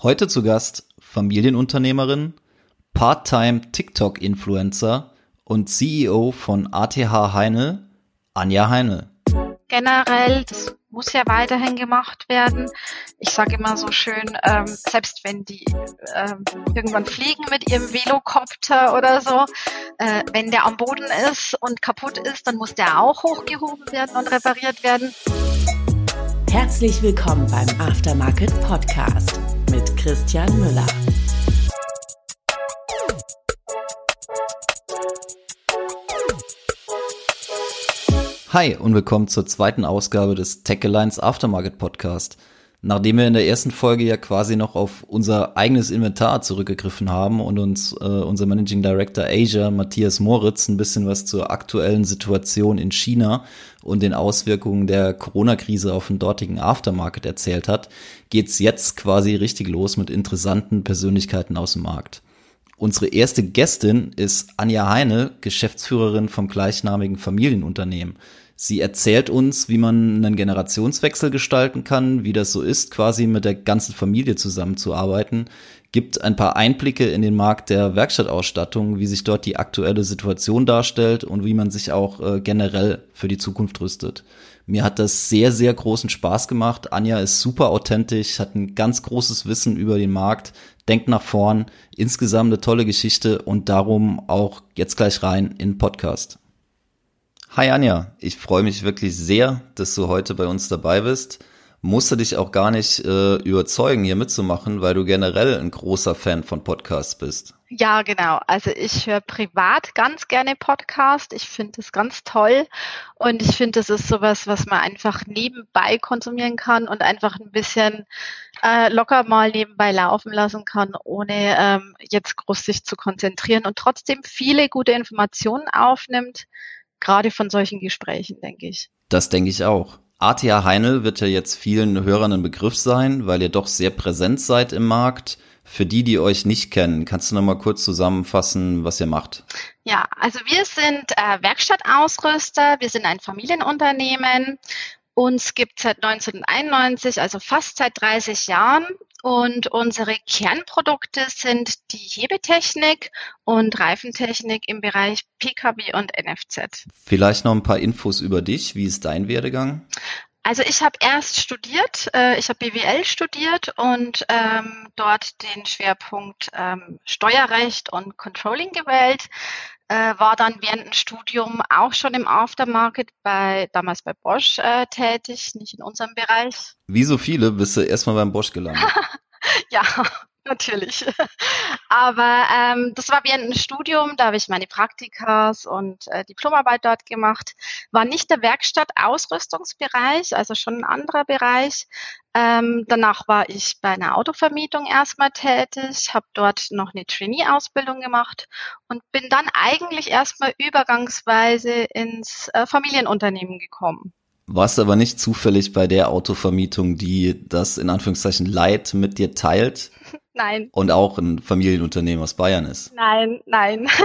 Heute zu Gast Familienunternehmerin, Part-Time TikTok-Influencer und CEO von ATH Heinel, Anja Heinel. Generell, das muss ja weiterhin gemacht werden. Ich sage immer so schön, ähm, selbst wenn die ähm, irgendwann fliegen mit ihrem Velocopter oder so, äh, wenn der am Boden ist und kaputt ist, dann muss der auch hochgehoben werden und repariert werden. Herzlich willkommen beim Aftermarket Podcast mit Christian Müller. Hi und willkommen zur zweiten Ausgabe des Tech Alliance Aftermarket Podcast. Nachdem wir in der ersten Folge ja quasi noch auf unser eigenes Inventar zurückgegriffen haben und uns äh, unser Managing Director Asia, Matthias Moritz, ein bisschen was zur aktuellen Situation in China und den Auswirkungen der Corona-Krise auf den dortigen Aftermarket erzählt hat, geht's jetzt quasi richtig los mit interessanten Persönlichkeiten aus dem Markt. Unsere erste Gästin ist Anja Heine, Geschäftsführerin vom gleichnamigen Familienunternehmen. Sie erzählt uns, wie man einen Generationswechsel gestalten kann, wie das so ist, quasi mit der ganzen Familie zusammenzuarbeiten, gibt ein paar Einblicke in den Markt der Werkstattausstattung, wie sich dort die aktuelle Situation darstellt und wie man sich auch äh, generell für die Zukunft rüstet. Mir hat das sehr, sehr großen Spaß gemacht. Anja ist super authentisch, hat ein ganz großes Wissen über den Markt, denkt nach vorn, insgesamt eine tolle Geschichte und darum auch jetzt gleich rein in Podcast. Hi Anja, ich freue mich wirklich sehr, dass du heute bei uns dabei bist. Musste dich auch gar nicht äh, überzeugen, hier mitzumachen, weil du generell ein großer Fan von Podcasts bist. Ja, genau. Also ich höre privat ganz gerne Podcast. Ich finde es ganz toll und ich finde, das ist sowas, was man einfach nebenbei konsumieren kann und einfach ein bisschen äh, locker mal nebenbei laufen lassen kann, ohne ähm, jetzt groß sich zu konzentrieren und trotzdem viele gute Informationen aufnimmt gerade von solchen Gesprächen, denke ich. Das denke ich auch. ATA Heinel wird ja jetzt vielen Hörern ein Begriff sein, weil ihr doch sehr präsent seid im Markt. Für die, die euch nicht kennen, kannst du noch mal kurz zusammenfassen, was ihr macht? Ja, also wir sind äh, Werkstattausrüster, wir sind ein Familienunternehmen. Uns gibt seit 1991, also fast seit 30 Jahren. Und unsere Kernprodukte sind die Hebetechnik und Reifentechnik im Bereich Pkw und NFZ. Vielleicht noch ein paar Infos über dich. Wie ist dein Werdegang? Also ich habe erst studiert, äh, ich habe BWL studiert und ähm, dort den Schwerpunkt ähm, Steuerrecht und Controlling gewählt äh, war dann während dem Studium auch schon im Aftermarket bei damals bei Bosch äh, tätig, nicht in unserem Bereich. Wie so viele bist du erstmal beim Bosch gelandet. ja, natürlich. Aber ähm, das war während dem Studium, da habe ich meine Praktikas und äh, Diplomarbeit dort gemacht. War nicht der Werkstatt-Ausrüstungsbereich, also schon ein anderer Bereich. Ähm, danach war ich bei einer Autovermietung erstmal tätig, habe dort noch eine Trainee-Ausbildung gemacht und bin dann eigentlich erstmal übergangsweise ins äh, Familienunternehmen gekommen. Warst aber nicht zufällig bei der Autovermietung, die das in Anführungszeichen Leid mit dir teilt? Nein. Und auch ein Familienunternehmen aus Bayern ist? Nein, nein.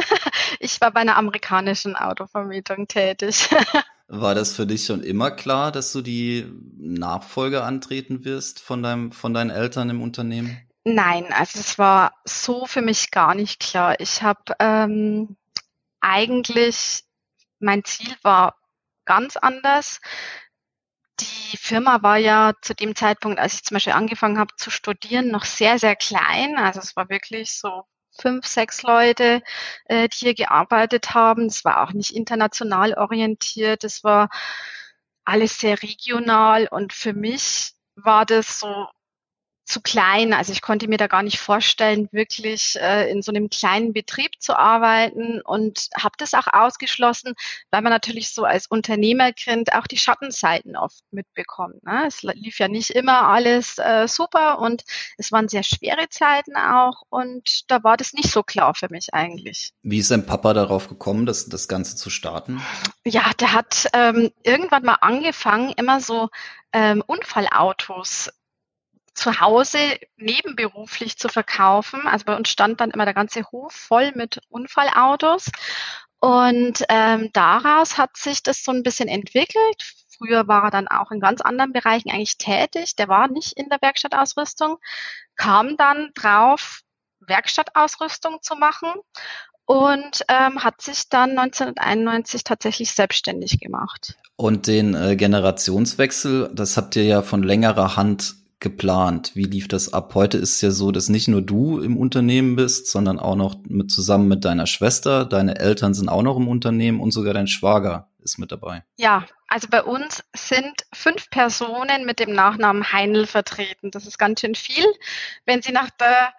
Ich war bei einer amerikanischen Autovermietung tätig. War das für dich schon immer klar, dass du die Nachfolge antreten wirst von deinem, von deinen Eltern im Unternehmen? Nein, also es war so für mich gar nicht klar. Ich habe ähm, eigentlich, mein Ziel war ganz anders. Die Firma war ja zu dem Zeitpunkt, als ich zum Beispiel angefangen habe zu studieren, noch sehr, sehr klein. Also es war wirklich so fünf, sechs Leute, äh, die hier gearbeitet haben. Es war auch nicht international orientiert. Es war alles sehr regional und für mich war das so zu klein. Also ich konnte mir da gar nicht vorstellen, wirklich äh, in so einem kleinen Betrieb zu arbeiten und habe das auch ausgeschlossen, weil man natürlich so als Unternehmerkind auch die Schattenseiten oft mitbekommt. Ne? Es lief ja nicht immer alles äh, super und es waren sehr schwere Zeiten auch und da war das nicht so klar für mich eigentlich. Wie ist dein Papa darauf gekommen, das, das Ganze zu starten? Ja, der hat ähm, irgendwann mal angefangen, immer so ähm, Unfallautos zu Hause nebenberuflich zu verkaufen. Also bei uns stand dann immer der ganze Hof voll mit Unfallautos. Und ähm, daraus hat sich das so ein bisschen entwickelt. früher war er dann auch in ganz anderen Bereichen eigentlich tätig. Der war nicht in der Werkstattausrüstung, kam dann drauf, Werkstattausrüstung zu machen und ähm, hat sich dann 1991 tatsächlich selbstständig gemacht. Und den äh, Generationswechsel, das habt ihr ja von längerer Hand geplant? Wie lief das ab? Heute ist es ja so, dass nicht nur du im Unternehmen bist, sondern auch noch mit, zusammen mit deiner Schwester. Deine Eltern sind auch noch im Unternehmen und sogar dein Schwager ist mit dabei. Ja, also bei uns sind fünf Personen mit dem Nachnamen Heinl vertreten. Das ist ganz schön viel. Wenn Sie nach der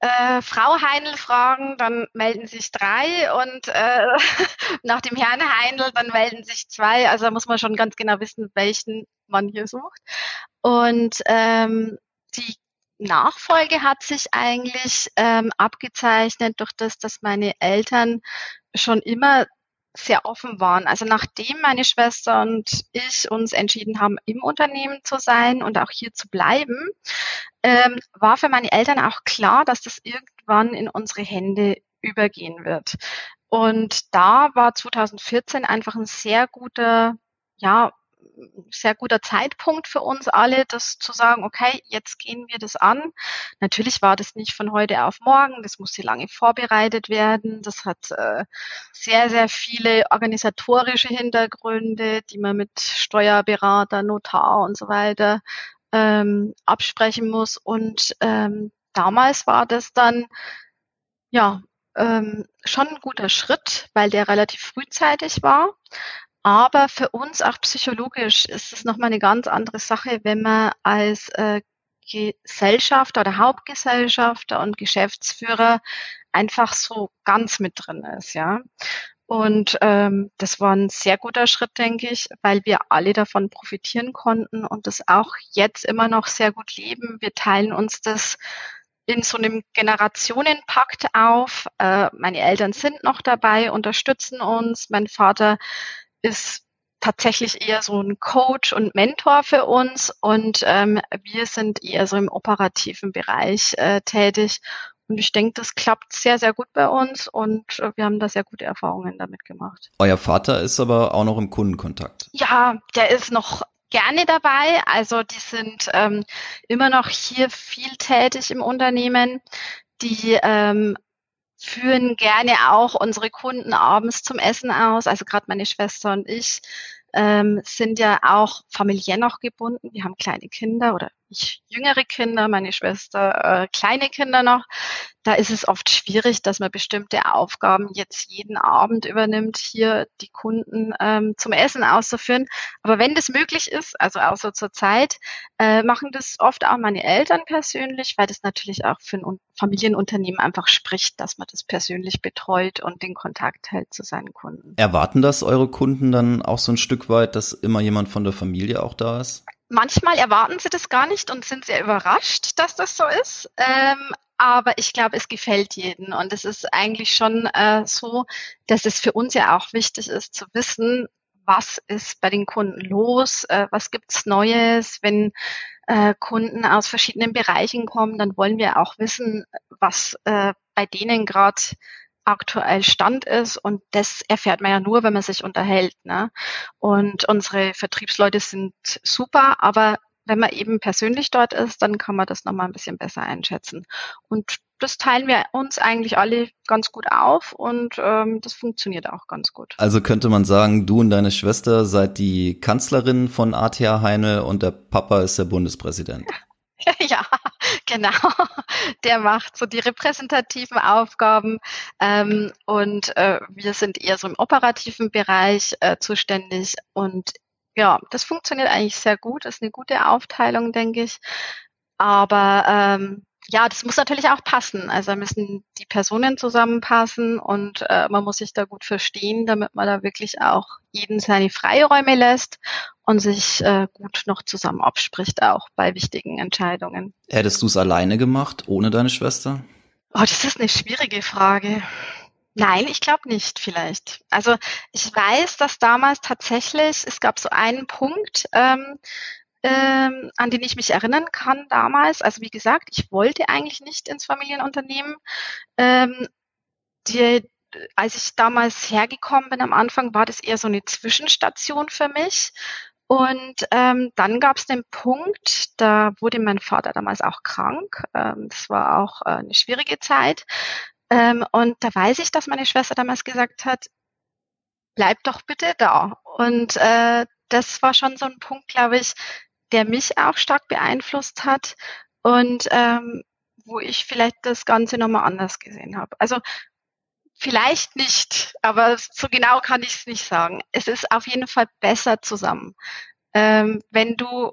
äh, Frau Heinl fragen, dann melden sich drei und äh, nach dem Herrn Heinl, dann melden sich zwei. Also da muss man schon ganz genau wissen, welchen man hier sucht. Und ähm, die Nachfolge hat sich eigentlich ähm, abgezeichnet durch das, dass meine Eltern schon immer sehr offen waren. Also nachdem meine Schwester und ich uns entschieden haben, im Unternehmen zu sein und auch hier zu bleiben, ähm, war für meine Eltern auch klar, dass das irgendwann in unsere Hände übergehen wird. Und da war 2014 einfach ein sehr guter, ja, sehr guter Zeitpunkt für uns alle, das zu sagen, okay, jetzt gehen wir das an. Natürlich war das nicht von heute auf morgen, das musste lange vorbereitet werden. Das hat äh, sehr, sehr viele organisatorische Hintergründe, die man mit Steuerberater, Notar und so weiter ähm, absprechen muss. Und ähm, damals war das dann, ja, ähm, schon ein guter Schritt, weil der relativ frühzeitig war. Aber für uns auch psychologisch ist es nochmal eine ganz andere Sache, wenn man als äh, Gesellschafter oder Hauptgesellschafter und Geschäftsführer einfach so ganz mit drin ist, ja. Und ähm, das war ein sehr guter Schritt, denke ich, weil wir alle davon profitieren konnten und das auch jetzt immer noch sehr gut leben. Wir teilen uns das in so einem Generationenpakt auf. Äh, meine Eltern sind noch dabei, unterstützen uns. Mein Vater ist tatsächlich eher so ein Coach und Mentor für uns und ähm, wir sind eher so im operativen Bereich äh, tätig. Und ich denke, das klappt sehr, sehr gut bei uns und äh, wir haben da sehr gute Erfahrungen damit gemacht. Euer Vater ist aber auch noch im Kundenkontakt. Ja, der ist noch gerne dabei. Also die sind ähm, immer noch hier viel tätig im Unternehmen. Die ähm, führen gerne auch unsere Kunden abends zum Essen aus. Also gerade meine Schwester und ich ähm, sind ja auch familiär noch gebunden. Wir haben kleine Kinder oder ich jüngere Kinder, meine Schwester äh, kleine Kinder noch. Da ist es oft schwierig, dass man bestimmte Aufgaben jetzt jeden Abend übernimmt, hier die Kunden ähm, zum Essen auszuführen. Aber wenn das möglich ist, also außer zur Zeit, äh, machen das oft auch meine Eltern persönlich, weil das natürlich auch für ein Familienunternehmen einfach spricht, dass man das persönlich betreut und den Kontakt hält zu seinen Kunden. Erwarten das eure Kunden dann auch so ein Stück weit, dass immer jemand von der Familie auch da ist? Manchmal erwarten sie das gar nicht und sind sehr überrascht, dass das so ist. Ähm, aber ich glaube, es gefällt jedem. Und es ist eigentlich schon äh, so, dass es für uns ja auch wichtig ist zu wissen, was ist bei den Kunden los, äh, was gibt's Neues, wenn äh, Kunden aus verschiedenen Bereichen kommen, dann wollen wir auch wissen, was äh, bei denen gerade aktuell Stand ist. Und das erfährt man ja nur, wenn man sich unterhält. Ne? Und unsere Vertriebsleute sind super, aber wenn man eben persönlich dort ist, dann kann man das nochmal ein bisschen besser einschätzen. Und das teilen wir uns eigentlich alle ganz gut auf und ähm, das funktioniert auch ganz gut. Also könnte man sagen, du und deine Schwester seid die Kanzlerin von ATH Heine und der Papa ist der Bundespräsident. ja, genau. Der macht so die repräsentativen Aufgaben ähm, und äh, wir sind eher so im operativen Bereich äh, zuständig und ja, das funktioniert eigentlich sehr gut. Das ist eine gute Aufteilung, denke ich. Aber ähm, ja, das muss natürlich auch passen. Also müssen die Personen zusammenpassen und äh, man muss sich da gut verstehen, damit man da wirklich auch jeden seine Freiräume lässt und sich äh, gut noch zusammen abspricht, auch bei wichtigen Entscheidungen. Hättest du es alleine gemacht, ohne deine Schwester? Oh, das ist eine schwierige Frage. Nein, ich glaube nicht vielleicht. Also ich weiß, dass damals tatsächlich, es gab so einen Punkt, ähm, ähm, an den ich mich erinnern kann damals. Also wie gesagt, ich wollte eigentlich nicht ins Familienunternehmen. Ähm, die, als ich damals hergekommen bin am Anfang, war das eher so eine Zwischenstation für mich. Und ähm, dann gab es den Punkt, da wurde mein Vater damals auch krank. Ähm, das war auch äh, eine schwierige Zeit. Ähm, und da weiß ich, dass meine Schwester damals gesagt hat, bleib doch bitte da. Und äh, das war schon so ein Punkt, glaube ich, der mich auch stark beeinflusst hat und ähm, wo ich vielleicht das Ganze nochmal anders gesehen habe. Also Vielleicht nicht, aber so genau kann ich es nicht sagen. Es ist auf jeden Fall besser zusammen. Ähm, wenn du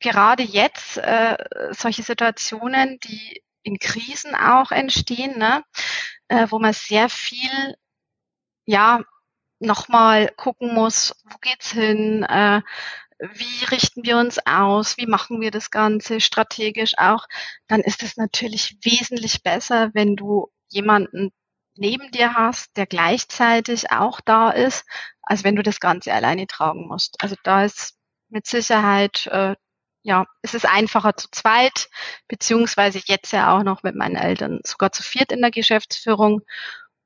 gerade jetzt äh, solche Situationen, die in Krisen auch entstehen, ne, äh, wo man sehr viel, ja, nochmal gucken muss, wo geht's hin, äh, wie richten wir uns aus, wie machen wir das Ganze strategisch auch, dann ist es natürlich wesentlich besser, wenn du jemanden neben dir hast, der gleichzeitig auch da ist, als wenn du das Ganze alleine tragen musst. Also da ist mit Sicherheit, äh, ja, es ist einfacher zu zweit, beziehungsweise jetzt ja auch noch mit meinen Eltern sogar zu viert in der Geschäftsführung.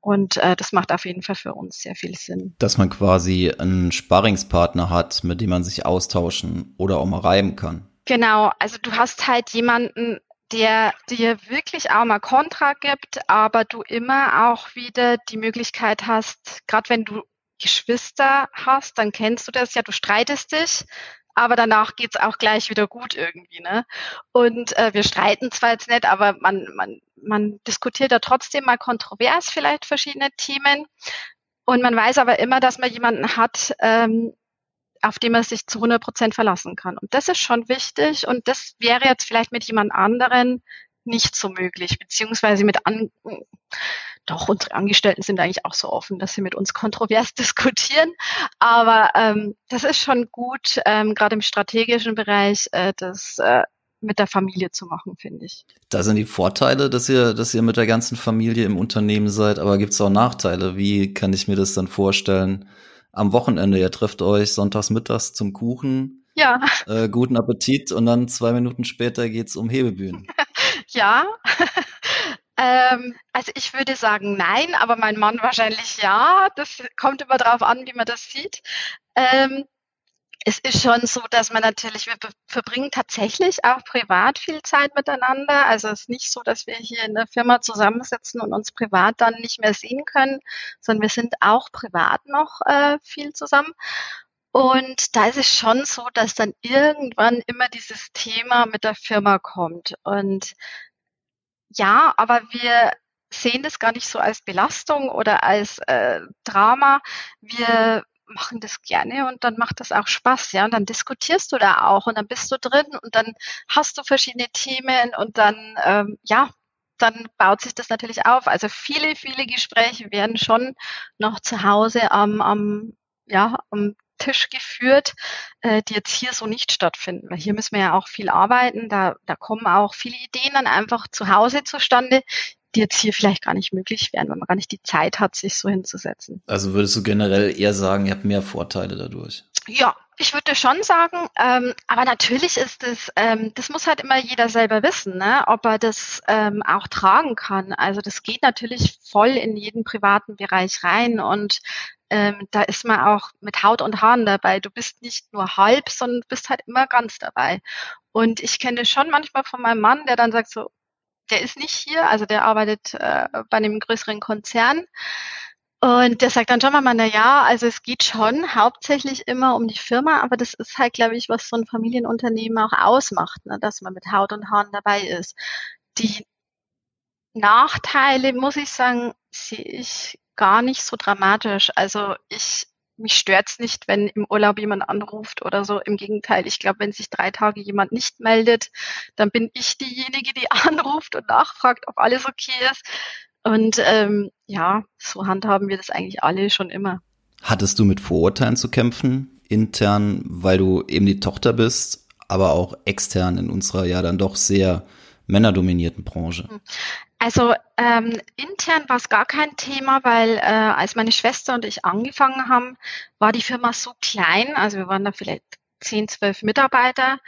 Und äh, das macht auf jeden Fall für uns sehr viel Sinn. Dass man quasi einen Sparringspartner hat, mit dem man sich austauschen oder auch mal reiben kann. Genau, also du hast halt jemanden, der dir wirklich auch mal Kontra gibt, aber du immer auch wieder die Möglichkeit hast, gerade wenn du Geschwister hast, dann kennst du das ja, du streitest dich, aber danach geht's auch gleich wieder gut irgendwie. Ne? Und äh, wir streiten zwar jetzt nicht, aber man, man, man diskutiert da trotzdem mal kontrovers vielleicht verschiedene Themen. Und man weiß aber immer, dass man jemanden hat, ähm, auf dem man sich zu 100 Prozent verlassen kann. Und das ist schon wichtig und das wäre jetzt vielleicht mit jemand anderen nicht so möglich, beziehungsweise mit an, doch, unsere Angestellten sind eigentlich auch so offen, dass sie mit uns kontrovers diskutieren. Aber ähm, das ist schon gut, ähm, gerade im strategischen Bereich, äh, das äh, mit der Familie zu machen, finde ich. Da sind die Vorteile, dass ihr, dass ihr mit der ganzen Familie im Unternehmen seid, aber gibt es auch Nachteile? Wie kann ich mir das dann vorstellen? am Wochenende. Ihr trefft euch sonntags mittags zum Kuchen. Ja. Äh, guten Appetit und dann zwei Minuten später geht's um Hebebühnen. ja. ähm, also ich würde sagen nein, aber mein Mann wahrscheinlich ja. Das kommt immer darauf an, wie man das sieht. Ähm, es ist schon so, dass man natürlich, wir verbringen tatsächlich auch privat viel Zeit miteinander. Also es ist nicht so, dass wir hier in der Firma zusammensitzen und uns privat dann nicht mehr sehen können, sondern wir sind auch privat noch äh, viel zusammen. Und da ist es schon so, dass dann irgendwann immer dieses Thema mit der Firma kommt. Und ja, aber wir sehen das gar nicht so als Belastung oder als äh, Drama. Wir machen das gerne und dann macht das auch Spaß, ja. Und dann diskutierst du da auch und dann bist du drin und dann hast du verschiedene Themen und dann, ähm, ja, dann baut sich das natürlich auf. Also viele, viele Gespräche werden schon noch zu Hause am, am, ja, am Tisch geführt, äh, die jetzt hier so nicht stattfinden. Weil hier müssen wir ja auch viel arbeiten. Da, da kommen auch viele Ideen dann einfach zu Hause zustande, die jetzt hier vielleicht gar nicht möglich wären, weil man gar nicht die Zeit hat, sich so hinzusetzen. Also würdest du generell eher sagen, ihr habt mehr Vorteile dadurch? Ja, ich würde schon sagen, ähm, aber natürlich ist es, ähm, das muss halt immer jeder selber wissen, ne, ob er das ähm, auch tragen kann. Also das geht natürlich voll in jeden privaten Bereich rein und ähm, da ist man auch mit Haut und Haaren dabei. Du bist nicht nur halb, sondern bist halt immer ganz dabei. Und ich kenne schon manchmal von meinem Mann, der dann sagt so, der ist nicht hier, also der arbeitet äh, bei einem größeren Konzern. Und der sagt dann schon mal, na ja, also es geht schon hauptsächlich immer um die Firma, aber das ist halt, glaube ich, was so ein Familienunternehmen auch ausmacht, ne, dass man mit Haut und Haaren dabei ist. Die Nachteile, muss ich sagen, sehe ich gar nicht so dramatisch. Also ich mich stört's nicht, wenn im Urlaub jemand anruft oder so. Im Gegenteil, ich glaube, wenn sich drei Tage jemand nicht meldet, dann bin ich diejenige, die anruft und nachfragt, ob alles okay ist. Und ähm, ja, so handhaben wir das eigentlich alle schon immer. Hattest du mit Vorurteilen zu kämpfen, intern, weil du eben die Tochter bist, aber auch extern in unserer ja dann doch sehr männerdominierten Branche? Also ähm, intern war es gar kein Thema, weil äh, als meine Schwester und ich angefangen haben, war die Firma so klein, also wir waren da vielleicht 10, 12 Mitarbeiter,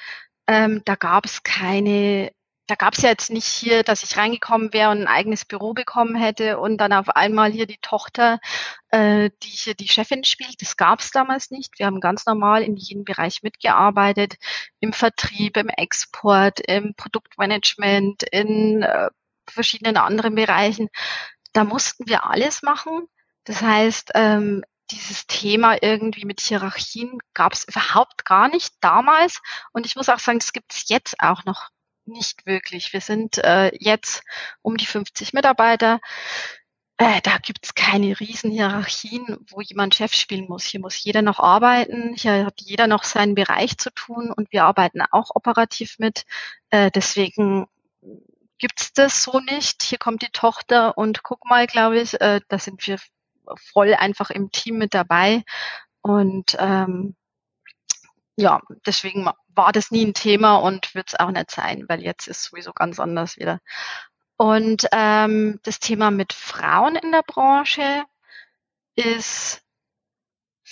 ähm, da gab es keine da gab es ja jetzt nicht hier, dass ich reingekommen wäre und ein eigenes Büro bekommen hätte und dann auf einmal hier die Tochter, äh, die hier die Chefin spielt. Das gab es damals nicht. Wir haben ganz normal in jedem Bereich mitgearbeitet, im Vertrieb, im Export, im Produktmanagement, in äh, verschiedenen anderen Bereichen. Da mussten wir alles machen. Das heißt, ähm, dieses Thema irgendwie mit Hierarchien gab es überhaupt gar nicht damals. Und ich muss auch sagen, das gibt es jetzt auch noch nicht wirklich. Wir sind äh, jetzt um die 50 Mitarbeiter. Äh, da gibt es keine Riesenhierarchien, wo jemand Chef spielen muss. Hier muss jeder noch arbeiten. Hier hat jeder noch seinen Bereich zu tun und wir arbeiten auch operativ mit. Äh, deswegen gibt's das so nicht. Hier kommt die Tochter und guck mal, glaube ich, äh, da sind wir voll einfach im Team mit dabei. Und ähm, ja, deswegen war das nie ein Thema und wird es auch nicht sein, weil jetzt ist sowieso ganz anders wieder. Und ähm, das Thema mit Frauen in der Branche ist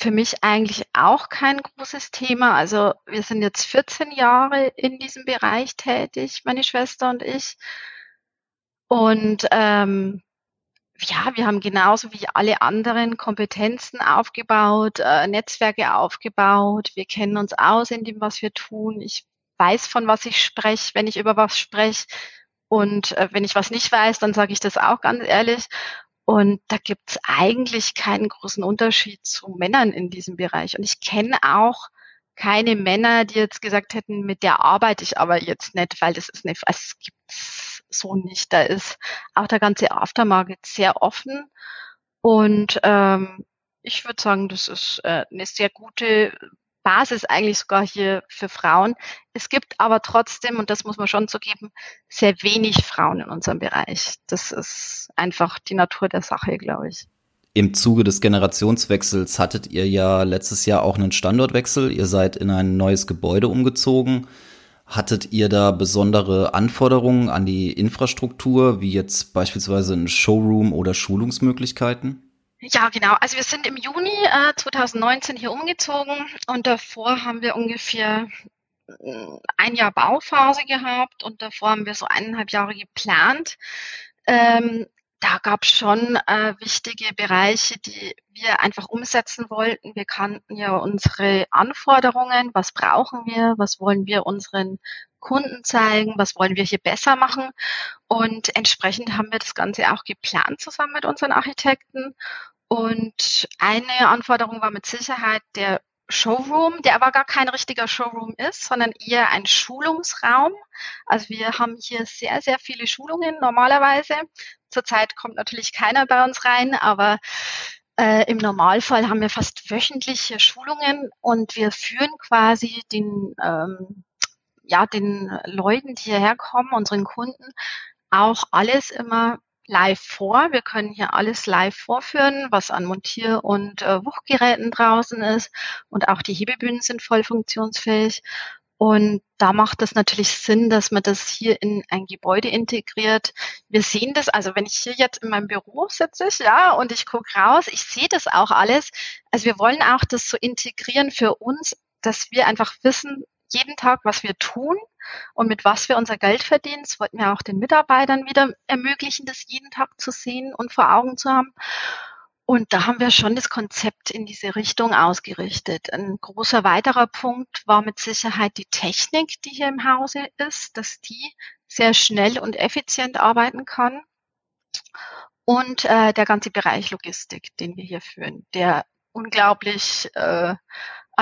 für mich eigentlich auch kein großes Thema. Also wir sind jetzt 14 Jahre in diesem Bereich tätig, meine Schwester und ich. Und ähm, ja, wir haben genauso wie alle anderen Kompetenzen aufgebaut, äh, Netzwerke aufgebaut. Wir kennen uns aus in dem, was wir tun. Ich weiß, von was ich spreche, wenn ich über was spreche. Und äh, wenn ich was nicht weiß, dann sage ich das auch ganz ehrlich. Und da gibt es eigentlich keinen großen Unterschied zu Männern in diesem Bereich. Und ich kenne auch keine Männer, die jetzt gesagt hätten, mit der arbeite ich aber jetzt nicht, weil das ist nicht, es gibt so nicht. Da ist auch der ganze Aftermarket sehr offen und ähm, ich würde sagen, das ist äh, eine sehr gute Basis eigentlich sogar hier für Frauen. Es gibt aber trotzdem, und das muss man schon zugeben, sehr wenig Frauen in unserem Bereich. Das ist einfach die Natur der Sache, glaube ich. Im Zuge des Generationswechsels hattet ihr ja letztes Jahr auch einen Standortwechsel. Ihr seid in ein neues Gebäude umgezogen. Hattet ihr da besondere Anforderungen an die Infrastruktur, wie jetzt beispielsweise ein Showroom oder Schulungsmöglichkeiten? Ja, genau. Also wir sind im Juni äh, 2019 hier umgezogen und davor haben wir ungefähr äh, ein Jahr Bauphase gehabt und davor haben wir so eineinhalb Jahre geplant. Ähm, da gab es schon äh, wichtige Bereiche, die wir einfach umsetzen wollten. Wir kannten ja unsere Anforderungen, was brauchen wir, was wollen wir unseren Kunden zeigen, was wollen wir hier besser machen. Und entsprechend haben wir das Ganze auch geplant zusammen mit unseren Architekten. Und eine Anforderung war mit Sicherheit der Showroom, der aber gar kein richtiger Showroom ist, sondern eher ein Schulungsraum. Also wir haben hier sehr, sehr viele Schulungen normalerweise. Zurzeit kommt natürlich keiner bei uns rein, aber äh, im Normalfall haben wir fast wöchentliche Schulungen und wir führen quasi den, ähm, ja, den Leuten, die hierher kommen, unseren Kunden, auch alles immer live vor. Wir können hier alles live vorführen, was an Montier- und äh, Wuchtgeräten draußen ist. Und auch die Hebebühnen sind voll funktionsfähig. Und da macht es natürlich Sinn, dass man das hier in ein Gebäude integriert. Wir sehen das, also wenn ich hier jetzt in meinem Büro sitze, ja, und ich gucke raus, ich sehe das auch alles. Also wir wollen auch das so integrieren für uns, dass wir einfach wissen, jeden Tag, was wir tun und mit was wir unser Geld verdienen. Das wollten wir auch den Mitarbeitern wieder ermöglichen, das jeden Tag zu sehen und vor Augen zu haben. Und da haben wir schon das Konzept in diese Richtung ausgerichtet. Ein großer weiterer Punkt war mit Sicherheit die Technik, die hier im Hause ist, dass die sehr schnell und effizient arbeiten kann. Und äh, der ganze Bereich Logistik, den wir hier führen, der unglaublich äh,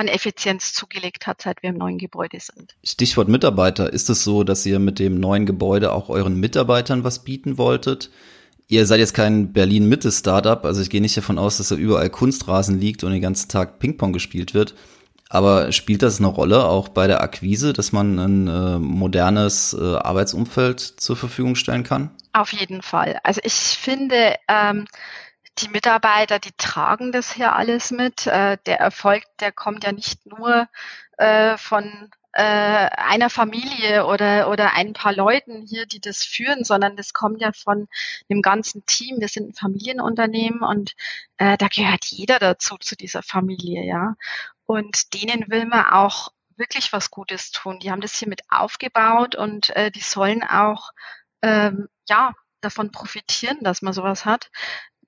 an Effizienz zugelegt hat, seit wir im neuen Gebäude sind. Stichwort Mitarbeiter. Ist es so, dass ihr mit dem neuen Gebäude auch euren Mitarbeitern was bieten wolltet? Ihr seid jetzt kein Berlin-Mitte-Startup, also ich gehe nicht davon aus, dass da überall Kunstrasen liegt und den ganzen Tag Ping-Pong gespielt wird. Aber spielt das eine Rolle auch bei der Akquise, dass man ein äh, modernes äh, Arbeitsumfeld zur Verfügung stellen kann? Auf jeden Fall. Also ich finde, ähm, die Mitarbeiter, die tragen das hier alles mit. Äh, der Erfolg, der kommt ja nicht nur äh, von äh, einer Familie oder, oder ein paar Leuten hier, die das führen, sondern das kommt ja von dem ganzen Team. Wir sind ein Familienunternehmen und äh, da gehört jeder dazu, zu dieser Familie, ja. Und denen will man auch wirklich was Gutes tun. Die haben das hier mit aufgebaut und äh, die sollen auch ähm, ja davon profitieren, dass man sowas hat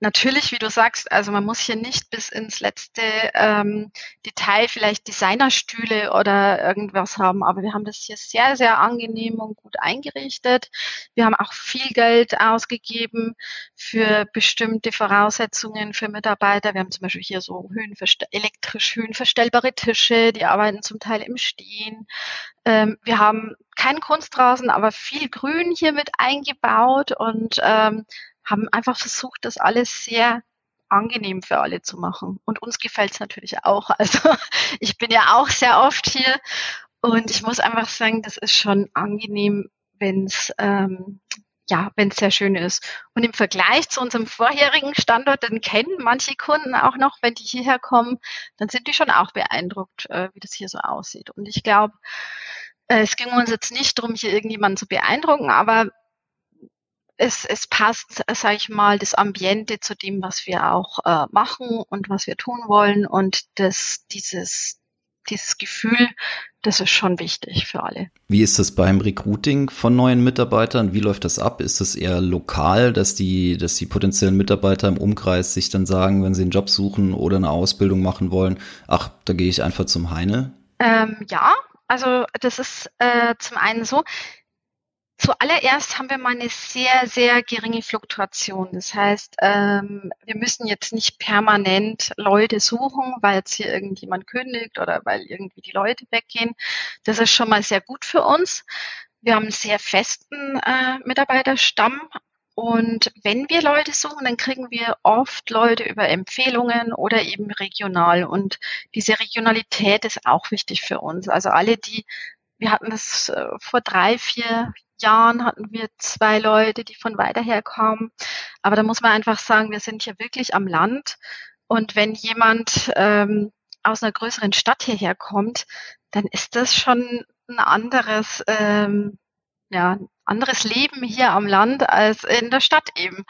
natürlich, wie du sagst, also man muss hier nicht bis ins letzte ähm, Detail vielleicht Designerstühle oder irgendwas haben, aber wir haben das hier sehr, sehr angenehm und gut eingerichtet. Wir haben auch viel Geld ausgegeben für bestimmte Voraussetzungen für Mitarbeiter. Wir haben zum Beispiel hier so elektrisch höhenverstellbare Tische, die arbeiten zum Teil im Stehen. Ähm, wir haben keinen Kunstrasen, aber viel Grün hier mit eingebaut und ähm, haben einfach versucht, das alles sehr angenehm für alle zu machen. Und uns gefällt es natürlich auch. Also ich bin ja auch sehr oft hier und ich muss einfach sagen, das ist schon angenehm, wenn es ähm, ja, wenn es sehr schön ist. Und im Vergleich zu unserem vorherigen Standort, den kennen manche Kunden auch noch, wenn die hierher kommen, dann sind die schon auch beeindruckt, äh, wie das hier so aussieht. Und ich glaube, äh, es ging uns jetzt nicht darum, hier irgendjemanden zu beeindrucken, aber es, es passt, sage ich mal, das Ambiente zu dem, was wir auch äh, machen und was wir tun wollen. Und das, dieses, dieses Gefühl, das ist schon wichtig für alle. Wie ist das beim Recruiting von neuen Mitarbeitern? Wie läuft das ab? Ist das eher lokal, dass die, dass die potenziellen Mitarbeiter im Umkreis sich dann sagen, wenn sie einen Job suchen oder eine Ausbildung machen wollen, ach, da gehe ich einfach zum Heine? Ähm, ja, also das ist äh, zum einen so, Zuallererst haben wir mal eine sehr, sehr geringe Fluktuation. Das heißt, ähm, wir müssen jetzt nicht permanent Leute suchen, weil jetzt hier irgendjemand kündigt oder weil irgendwie die Leute weggehen. Das ist schon mal sehr gut für uns. Wir haben einen sehr festen äh, Mitarbeiterstamm. Und wenn wir Leute suchen, dann kriegen wir oft Leute über Empfehlungen oder eben regional. Und diese Regionalität ist auch wichtig für uns. Also alle, die wir hatten das äh, vor drei, vier Jahren hatten wir zwei Leute, die von weiter her kamen. Aber da muss man einfach sagen, wir sind hier wirklich am Land. Und wenn jemand ähm, aus einer größeren Stadt hierher kommt, dann ist das schon ein anderes, ähm, ja, anderes Leben hier am Land als in der Stadt eben.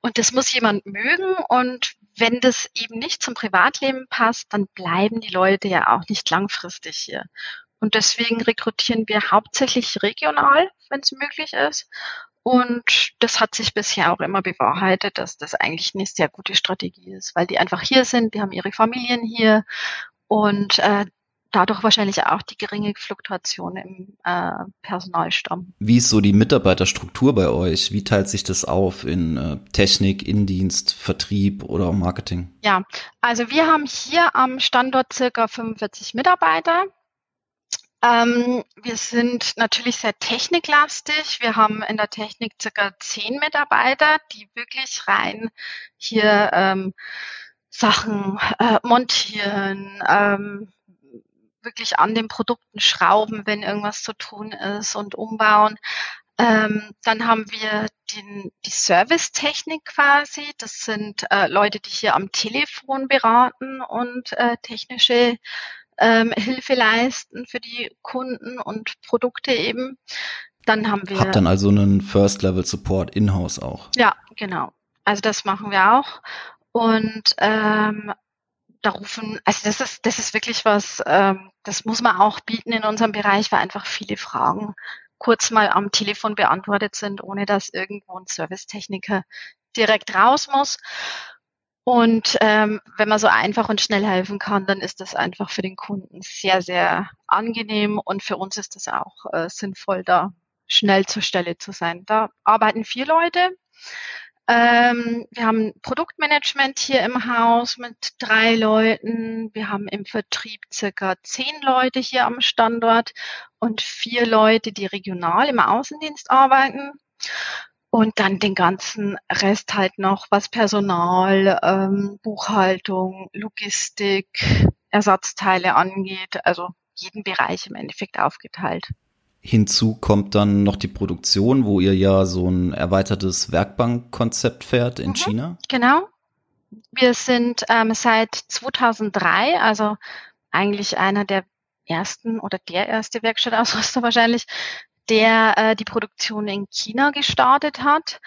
Und das muss jemand mögen. Und wenn das eben nicht zum Privatleben passt, dann bleiben die Leute ja auch nicht langfristig hier. Und deswegen rekrutieren wir hauptsächlich regional, wenn es möglich ist. Und das hat sich bisher auch immer bewahrheitet, dass das eigentlich eine sehr gute Strategie ist, weil die einfach hier sind, die haben ihre Familien hier und äh, dadurch wahrscheinlich auch die geringe Fluktuation im äh, Personalstamm. Wie ist so die Mitarbeiterstruktur bei euch? Wie teilt sich das auf in äh, Technik, Indienst, Vertrieb oder Marketing? Ja, also wir haben hier am Standort circa 45 Mitarbeiter. Ähm, wir sind natürlich sehr techniklastig. Wir haben in der Technik circa zehn Mitarbeiter, die wirklich rein hier ähm, Sachen äh, montieren, ähm, wirklich an den Produkten schrauben, wenn irgendwas zu tun ist und umbauen. Ähm, dann haben wir den, die Servicetechnik quasi. Das sind äh, Leute, die hier am Telefon beraten und äh, technische ähm, Hilfe leisten für die Kunden und Produkte eben. Dann haben wir. Habt dann also einen First-Level-Support in-house auch? Ja, genau. Also das machen wir auch. Und ähm, da rufen, also das ist, das ist wirklich was, ähm, das muss man auch bieten in unserem Bereich, weil einfach viele Fragen kurz mal am Telefon beantwortet sind, ohne dass irgendwo ein Servicetechniker direkt raus muss. Und ähm, wenn man so einfach und schnell helfen kann, dann ist das einfach für den Kunden sehr, sehr angenehm und für uns ist das auch äh, sinnvoll, da schnell zur Stelle zu sein. Da arbeiten vier Leute. Ähm, wir haben Produktmanagement hier im Haus mit drei Leuten. Wir haben im Vertrieb circa zehn Leute hier am Standort und vier Leute, die regional im Außendienst arbeiten. Und dann den ganzen Rest halt noch, was Personal, ähm, Buchhaltung, Logistik, Ersatzteile angeht. Also jeden Bereich im Endeffekt aufgeteilt. Hinzu kommt dann noch die Produktion, wo ihr ja so ein erweitertes Werkbankkonzept fährt in mhm, China. Genau. Wir sind ähm, seit 2003, also eigentlich einer der ersten oder der erste Werkstattausrüster wahrscheinlich, der äh, die Produktion in China gestartet hat.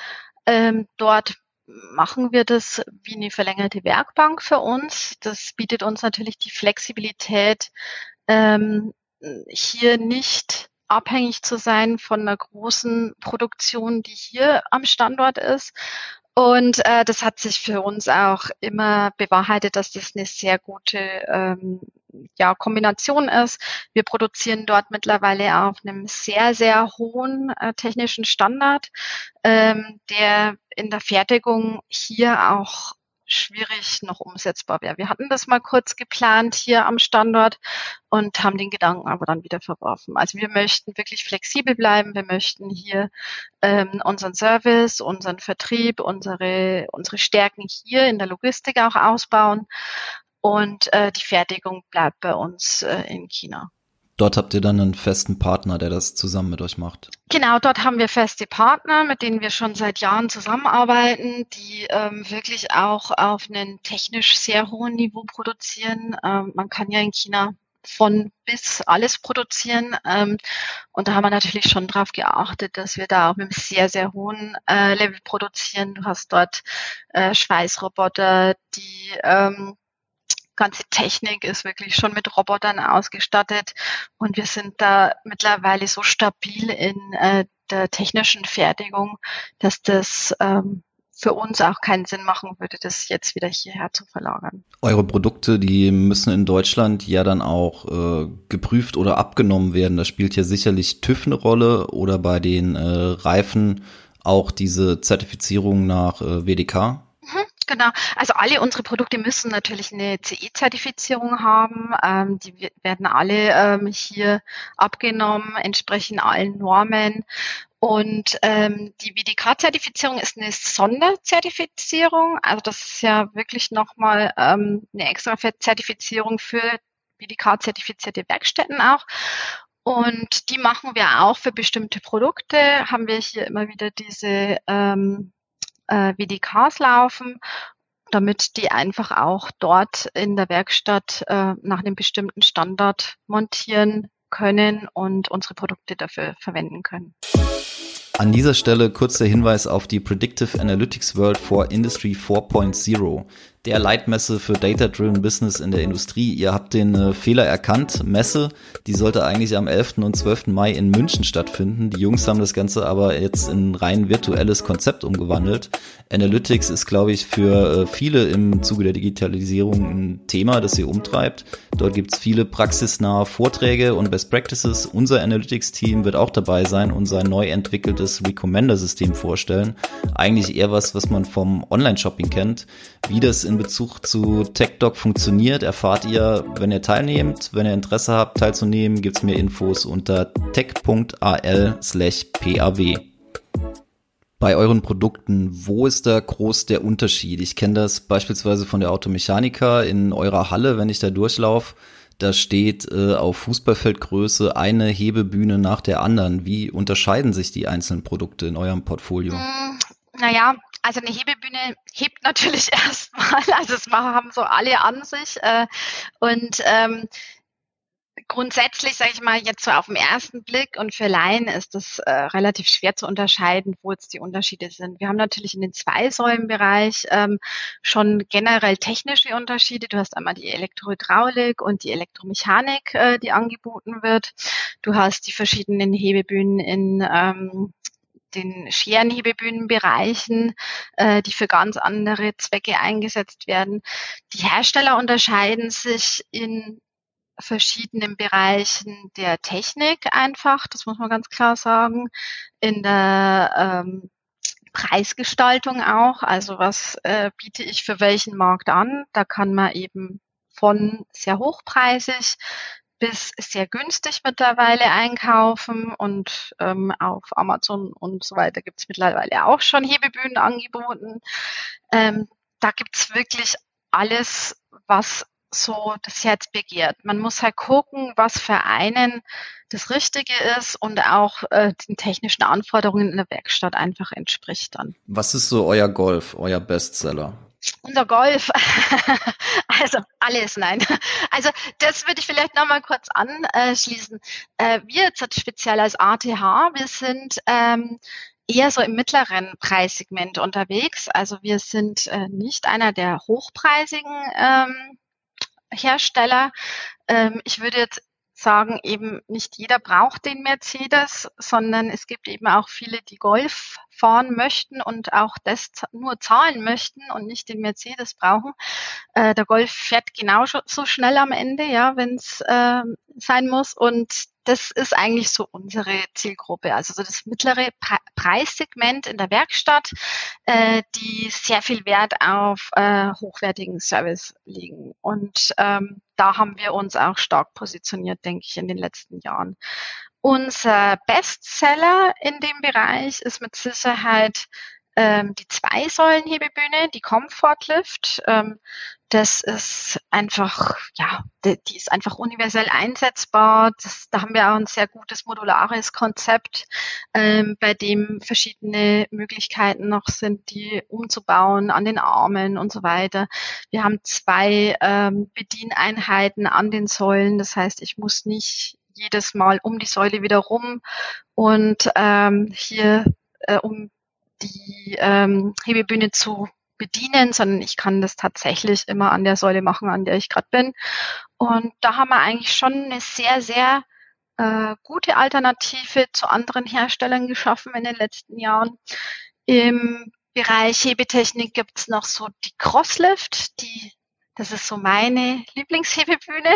Ähm, dort machen wir das wie eine verlängerte Werkbank für uns. Das bietet uns natürlich die Flexibilität, ähm, hier nicht abhängig zu sein von einer großen Produktion, die hier am Standort ist. Und äh, das hat sich für uns auch immer bewahrheitet, dass das eine sehr gute ähm, ja, Kombination ist. Wir produzieren dort mittlerweile auf einem sehr, sehr hohen äh, technischen Standard, ähm, der in der Fertigung hier auch schwierig noch umsetzbar wäre. Wir hatten das mal kurz geplant hier am Standort und haben den Gedanken aber dann wieder verworfen. Also wir möchten wirklich flexibel bleiben. Wir möchten hier ähm, unseren Service, unseren Vertrieb, unsere, unsere Stärken hier in der Logistik auch ausbauen. Und äh, die Fertigung bleibt bei uns äh, in China. Dort habt ihr dann einen festen Partner, der das zusammen mit euch macht. Genau, dort haben wir feste Partner, mit denen wir schon seit Jahren zusammenarbeiten, die ähm, wirklich auch auf einem technisch sehr hohen Niveau produzieren. Ähm, man kann ja in China von bis alles produzieren. Ähm, und da haben wir natürlich schon darauf geachtet, dass wir da auch mit einem sehr, sehr hohen äh, Level produzieren. Du hast dort äh, Schweißroboter, die ähm, ganze Technik ist wirklich schon mit Robotern ausgestattet und wir sind da mittlerweile so stabil in äh, der technischen Fertigung, dass das ähm, für uns auch keinen Sinn machen würde, das jetzt wieder hierher zu verlagern. Eure Produkte, die müssen in Deutschland ja dann auch äh, geprüft oder abgenommen werden. Da spielt ja sicherlich TÜV eine Rolle oder bei den äh, Reifen auch diese Zertifizierung nach äh, WDK. Genau. Also alle unsere Produkte müssen natürlich eine CE-Zertifizierung haben. Ähm, die werden alle ähm, hier abgenommen, entsprechen allen Normen. Und ähm, die WDK-Zertifizierung ist eine Sonderzertifizierung. Also das ist ja wirklich nochmal ähm, eine extra Zertifizierung für WDK-zertifizierte Werkstätten auch. Und die machen wir auch für bestimmte Produkte. Haben wir hier immer wieder diese ähm, äh, WDKs laufen, damit die einfach auch dort in der Werkstatt äh, nach einem bestimmten Standard montieren können und unsere Produkte dafür verwenden können. An dieser Stelle kurz der Hinweis auf die Predictive Analytics World for Industry 4.0 der Leitmesse für Data-Driven Business in der Industrie. Ihr habt den äh, Fehler erkannt. Messe, die sollte eigentlich am 11. und 12. Mai in München stattfinden. Die Jungs haben das Ganze aber jetzt in rein virtuelles Konzept umgewandelt. Analytics ist, glaube ich, für äh, viele im Zuge der Digitalisierung ein Thema, das sie umtreibt. Dort gibt's viele praxisnahe Vorträge und Best Practices. Unser Analytics-Team wird auch dabei sein und sein neu entwickeltes Recommender-System vorstellen. Eigentlich eher was, was man vom Online-Shopping kennt. Wie das in Bezug zu TechDoc funktioniert, erfahrt ihr, wenn ihr teilnehmt. Wenn ihr Interesse habt, teilzunehmen, gibt's mehr Infos unter tech.al slash paw. Bei euren Produkten, wo ist da groß der Unterschied? Ich kenne das beispielsweise von der Automechaniker in eurer Halle, wenn ich da durchlaufe. Da steht äh, auf Fußballfeldgröße eine Hebebühne nach der anderen. Wie unterscheiden sich die einzelnen Produkte in eurem Portfolio? Hm, naja, also eine Hebebühne hebt natürlich erstmal, also das haben so alle an sich. Äh, und ähm, grundsätzlich, sage ich mal, jetzt so auf den ersten Blick und für Laien ist das äh, relativ schwer zu unterscheiden, wo jetzt die Unterschiede sind. Wir haben natürlich in den Zweisäulenbereich ähm, schon generell technische Unterschiede. Du hast einmal die Elektrohydraulik und die Elektromechanik, äh, die angeboten wird. Du hast die verschiedenen Hebebühnen in ähm, den Scherenhebebühnenbereichen, äh, die für ganz andere Zwecke eingesetzt werden. Die Hersteller unterscheiden sich in verschiedenen Bereichen der Technik einfach, das muss man ganz klar sagen, in der ähm, Preisgestaltung auch, also was äh, biete ich für welchen Markt an. Da kann man eben von sehr hochpreisig bis sehr günstig mittlerweile einkaufen und ähm, auf Amazon und so weiter gibt es mittlerweile auch schon Hebebühnen angeboten. Ähm, da gibt's wirklich alles, was so das Herz begehrt. Man muss halt gucken, was für einen das Richtige ist und auch äh, den technischen Anforderungen in der Werkstatt einfach entspricht dann. Was ist so euer Golf, euer Bestseller? Unser Golf. also alles, nein. Also das würde ich vielleicht nochmal kurz anschließen. Äh, wir jetzt speziell als ATH, wir sind ähm, eher so im mittleren Preissegment unterwegs. Also wir sind äh, nicht einer der hochpreisigen ähm, Hersteller. Ähm, ich würde jetzt sagen eben, nicht jeder braucht den Mercedes, sondern es gibt eben auch viele, die Golf fahren möchten und auch das nur zahlen möchten und nicht den Mercedes brauchen. Äh, der Golf fährt genauso so schnell am Ende, ja, wenn es äh, sein muss. Und das ist eigentlich so unsere Zielgruppe, also so das mittlere Pre Preissegment in der Werkstatt, äh, die sehr viel Wert auf äh, hochwertigen Service legen. Und ähm, da haben wir uns auch stark positioniert, denke ich, in den letzten Jahren. Unser Bestseller in dem Bereich ist mit Sicherheit ähm, die Zwei-Säulen-Hebebühne, die Comfort Lift. Ähm, das ist einfach, ja, die, die, ist einfach universell einsetzbar. Das, da haben wir auch ein sehr gutes modulares Konzept, ähm, bei dem verschiedene Möglichkeiten noch sind, die umzubauen an den Armen und so weiter. Wir haben zwei ähm, Bedieneinheiten an den Säulen. Das heißt, ich muss nicht jedes Mal um die Säule wieder rum und ähm, hier äh, um die ähm, Hebebühne zu bedienen, sondern ich kann das tatsächlich immer an der Säule machen, an der ich gerade bin. Und da haben wir eigentlich schon eine sehr, sehr äh, gute Alternative zu anderen Herstellern geschaffen in den letzten Jahren. Im Bereich Hebetechnik gibt's noch so die Crosslift, die das ist so meine Lieblingshebebühne.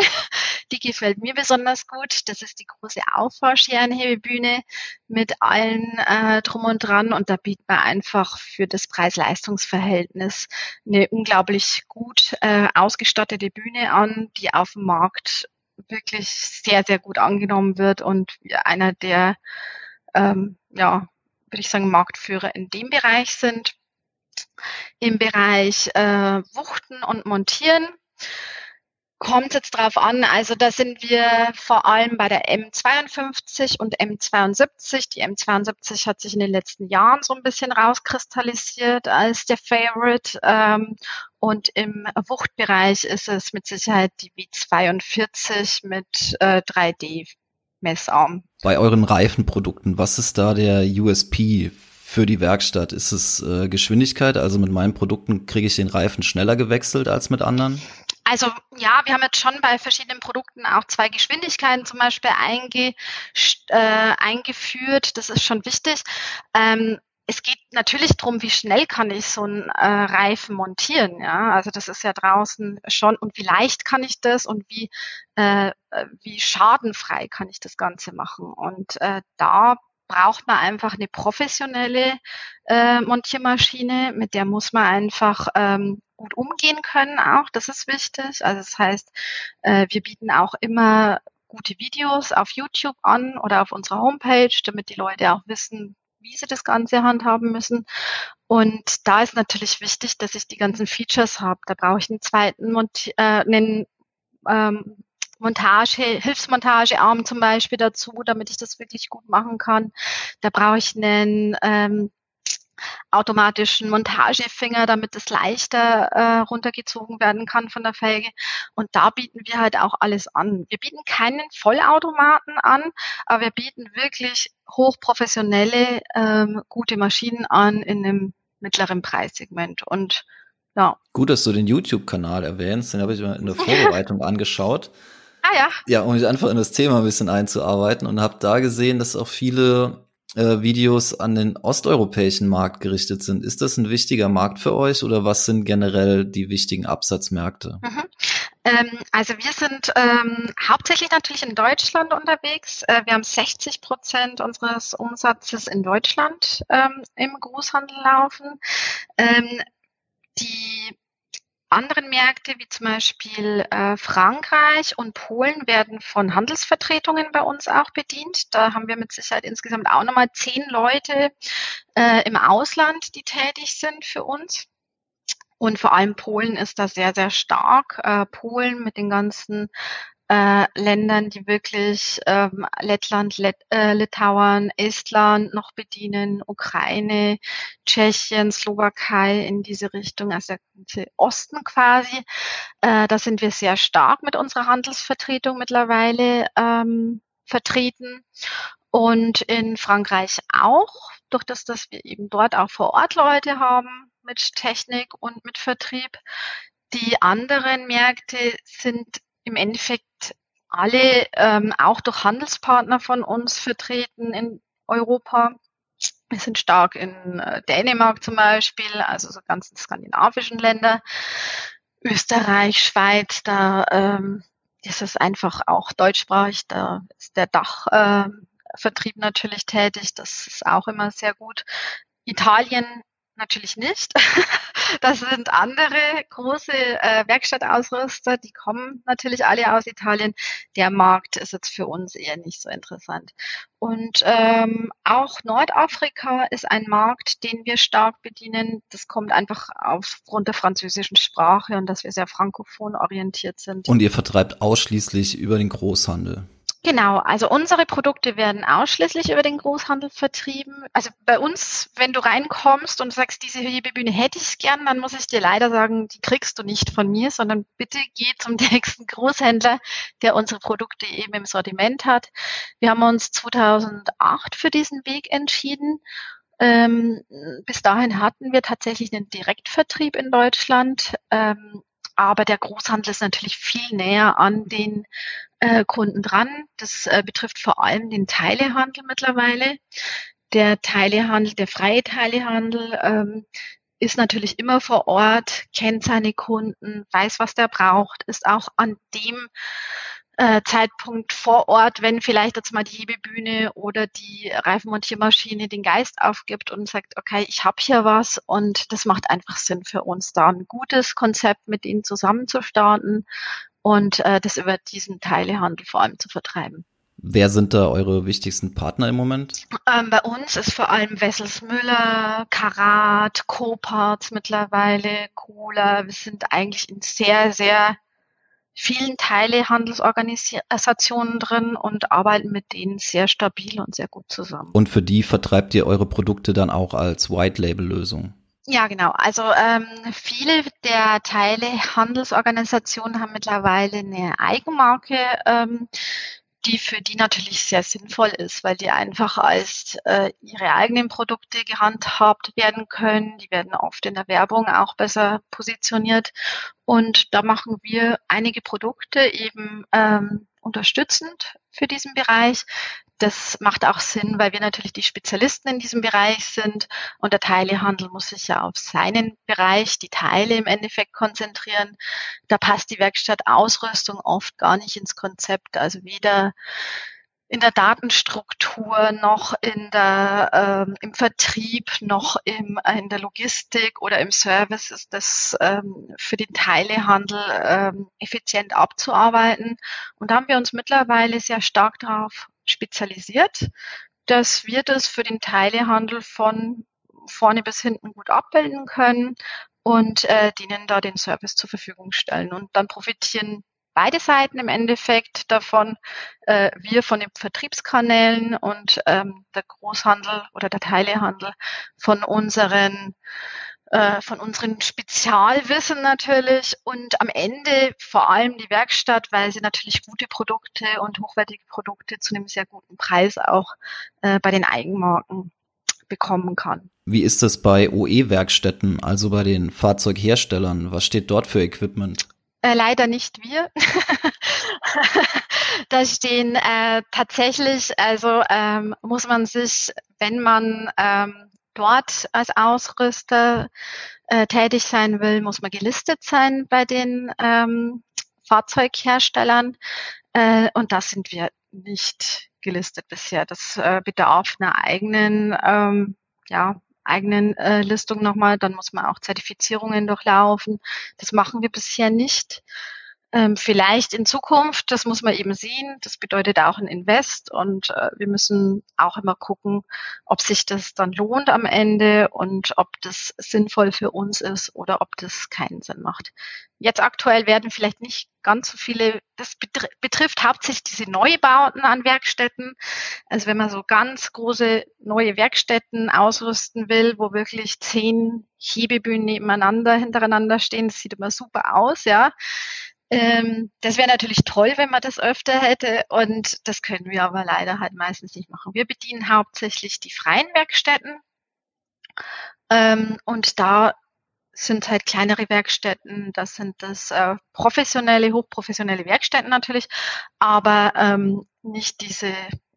Die gefällt mir besonders gut. Das ist die große Auffahrscherenhebebühne mit allen äh, drum und dran. Und da bietet man einfach für das Preis-Leistungs-Verhältnis eine unglaublich gut äh, ausgestattete Bühne an, die auf dem Markt wirklich sehr, sehr gut angenommen wird und einer der, ähm, ja, würde ich sagen, Marktführer in dem Bereich sind im Bereich äh, Wuchten und Montieren kommt jetzt drauf an. Also da sind wir vor allem bei der M52 und M72. Die M72 hat sich in den letzten Jahren so ein bisschen rauskristallisiert als der Favorite. Ähm, und im Wuchtbereich ist es mit Sicherheit die W42 mit äh, 3D Messarm. Bei euren Reifenprodukten, was ist da der USP für die Werkstatt? Ist es äh, Geschwindigkeit? Also mit meinen Produkten kriege ich den Reifen schneller gewechselt als mit anderen? Also ja, wir haben jetzt schon bei verschiedenen Produkten auch zwei Geschwindigkeiten zum Beispiel einge, äh, eingeführt. Das ist schon wichtig. Ähm, es geht natürlich darum, wie schnell kann ich so einen äh, Reifen montieren. Ja, also das ist ja draußen schon und wie leicht kann ich das und wie äh, wie schadenfrei kann ich das Ganze machen. Und äh, da braucht man einfach eine professionelle äh, Montiermaschine, mit der muss man einfach ähm, gut umgehen können auch. Das ist wichtig. Also das heißt, äh, wir bieten auch immer gute Videos auf YouTube an oder auf unserer Homepage, damit die Leute auch wissen, wie sie das Ganze handhaben müssen. Und da ist natürlich wichtig, dass ich die ganzen Features habe. Da brauche ich einen zweiten Monti äh, einen ähm, Montage, Hilfsmontagearm zum Beispiel dazu, damit ich das wirklich gut machen kann. Da brauche ich einen ähm, automatischen Montagefinger, damit es leichter äh, runtergezogen werden kann von der Felge. Und da bieten wir halt auch alles an. Wir bieten keinen Vollautomaten an, aber wir bieten wirklich hochprofessionelle, ähm, gute Maschinen an in einem mittleren Preissegment. Und ja. Gut, dass du den YouTube-Kanal erwähnst, den habe ich mir in der Vorbereitung angeschaut. Ah ja. Ja, um mich einfach in das Thema ein bisschen einzuarbeiten und habe da gesehen, dass auch viele äh, Videos an den osteuropäischen Markt gerichtet sind. Ist das ein wichtiger Markt für euch oder was sind generell die wichtigen Absatzmärkte? Mhm. Ähm, also wir sind ähm, hauptsächlich natürlich in Deutschland unterwegs. Äh, wir haben 60 Prozent unseres Umsatzes in Deutschland ähm, im Großhandel laufen. Ähm, die anderen Märkte, wie zum Beispiel äh, Frankreich und Polen, werden von Handelsvertretungen bei uns auch bedient. Da haben wir mit Sicherheit insgesamt auch nochmal zehn Leute äh, im Ausland, die tätig sind für uns. Und vor allem Polen ist da sehr, sehr stark. Äh, Polen mit den ganzen äh, Ländern, die wirklich ähm, Lettland, Let äh, Litauen, Estland noch bedienen, Ukraine, Tschechien, Slowakei in diese Richtung, also der Osten quasi. Äh, da sind wir sehr stark mit unserer Handelsvertretung mittlerweile ähm, vertreten. Und in Frankreich auch, durch das, dass wir eben dort auch vor Ort Leute haben mit Technik und mit Vertrieb. Die anderen Märkte sind im Endeffekt alle ähm, auch durch Handelspartner von uns vertreten in Europa. Wir sind stark in äh, Dänemark zum Beispiel, also so ganzen skandinavischen Länder, Österreich, Schweiz, da ähm, ist es einfach auch deutschsprachig, da ist der Dachvertrieb äh, natürlich tätig, das ist auch immer sehr gut. Italien natürlich nicht. Das sind andere große äh, Werkstattausrüster, die kommen natürlich alle aus Italien. Der Markt ist jetzt für uns eher nicht so interessant. Und ähm, auch Nordafrika ist ein Markt, den wir stark bedienen. Das kommt einfach aufgrund der französischen Sprache und dass wir sehr frankophon orientiert sind. Und ihr vertreibt ausschließlich über den Großhandel. Genau, also unsere Produkte werden ausschließlich über den Großhandel vertrieben. Also bei uns, wenn du reinkommst und sagst, diese Hebebühne hätte ich gern, dann muss ich dir leider sagen, die kriegst du nicht von mir, sondern bitte geh zum nächsten Großhändler, der unsere Produkte eben im Sortiment hat. Wir haben uns 2008 für diesen Weg entschieden. Ähm, bis dahin hatten wir tatsächlich einen Direktvertrieb in Deutschland. Ähm, aber der Großhandel ist natürlich viel näher an den äh, Kunden dran. Das äh, betrifft vor allem den Teilehandel mittlerweile. Der Teilehandel, der freie Teilehandel ähm, ist natürlich immer vor Ort, kennt seine Kunden, weiß, was der braucht, ist auch an dem äh, Zeitpunkt vor Ort, wenn vielleicht jetzt mal die Hebebühne oder die Reifenmontiermaschine den Geist aufgibt und sagt, okay, ich habe hier was und das macht einfach Sinn für uns, da ein gutes Konzept mit ihnen zusammen zu starten und äh, das über diesen Teilehandel vor allem zu vertreiben. Wer sind da eure wichtigsten Partner im Moment? Ähm, bei uns ist vor allem Wessels Müller, Karat, Coparts mittlerweile, Cola. Wir sind eigentlich in sehr, sehr vielen Teilehandelsorganisationen drin und arbeiten mit denen sehr stabil und sehr gut zusammen. Und für die vertreibt ihr eure Produkte dann auch als White-Label-Lösung? Ja, genau. Also ähm, viele der Teilehandelsorganisationen haben mittlerweile eine Eigenmarke ähm, die für die natürlich sehr sinnvoll ist, weil die einfach als äh, ihre eigenen Produkte gehandhabt werden können. Die werden oft in der Werbung auch besser positioniert. Und da machen wir einige Produkte eben ähm, unterstützend für diesen Bereich. Das macht auch Sinn, weil wir natürlich die Spezialisten in diesem Bereich sind und der Teilehandel muss sich ja auf seinen Bereich, die Teile im Endeffekt konzentrieren. Da passt die Werkstattausrüstung oft gar nicht ins Konzept, also weder in der Datenstruktur, noch in der, ähm, im Vertrieb, noch im, in der Logistik oder im Service ist das ähm, für den Teilehandel ähm, effizient abzuarbeiten. Und da haben wir uns mittlerweile sehr stark darauf spezialisiert, dass wir das für den Teilehandel von vorne bis hinten gut abbilden können und äh, denen da den Service zur Verfügung stellen. Und dann profitieren beide Seiten im Endeffekt davon, äh, wir von den Vertriebskanälen und ähm, der Großhandel oder der Teilehandel von unseren äh, von unserem Spezialwissen natürlich und am Ende vor allem die Werkstatt, weil sie natürlich gute Produkte und hochwertige Produkte zu einem sehr guten Preis auch äh, bei den Eigenmarken bekommen kann. Wie ist das bei OE-Werkstätten, also bei den Fahrzeugherstellern? Was steht dort für Equipment? Äh, leider nicht wir. da stehen äh, tatsächlich, also ähm, muss man sich, wenn man ähm, dort als Ausrüster äh, tätig sein will, muss man gelistet sein bei den ähm, Fahrzeugherstellern. Äh, und das sind wir nicht gelistet bisher. Das äh, bedarf einer eigenen ähm, ja, eigenen äh, Listung nochmal. Dann muss man auch Zertifizierungen durchlaufen. Das machen wir bisher nicht. Ähm, vielleicht in Zukunft, das muss man eben sehen. Das bedeutet auch ein Invest und äh, wir müssen auch immer gucken, ob sich das dann lohnt am Ende und ob das sinnvoll für uns ist oder ob das keinen Sinn macht. Jetzt aktuell werden vielleicht nicht ganz so viele, das betrifft hauptsächlich diese Neubauten an Werkstätten. Also wenn man so ganz große neue Werkstätten ausrüsten will, wo wirklich zehn Hebebühnen nebeneinander, hintereinander stehen, das sieht immer super aus, ja ähm, das wäre natürlich toll, wenn man das öfter hätte. Und das können wir aber leider halt meistens nicht machen. Wir bedienen hauptsächlich die freien Werkstätten. Ähm, und da sind halt kleinere Werkstätten, das sind das äh, professionelle, hochprofessionelle Werkstätten natürlich, aber ähm, nicht diese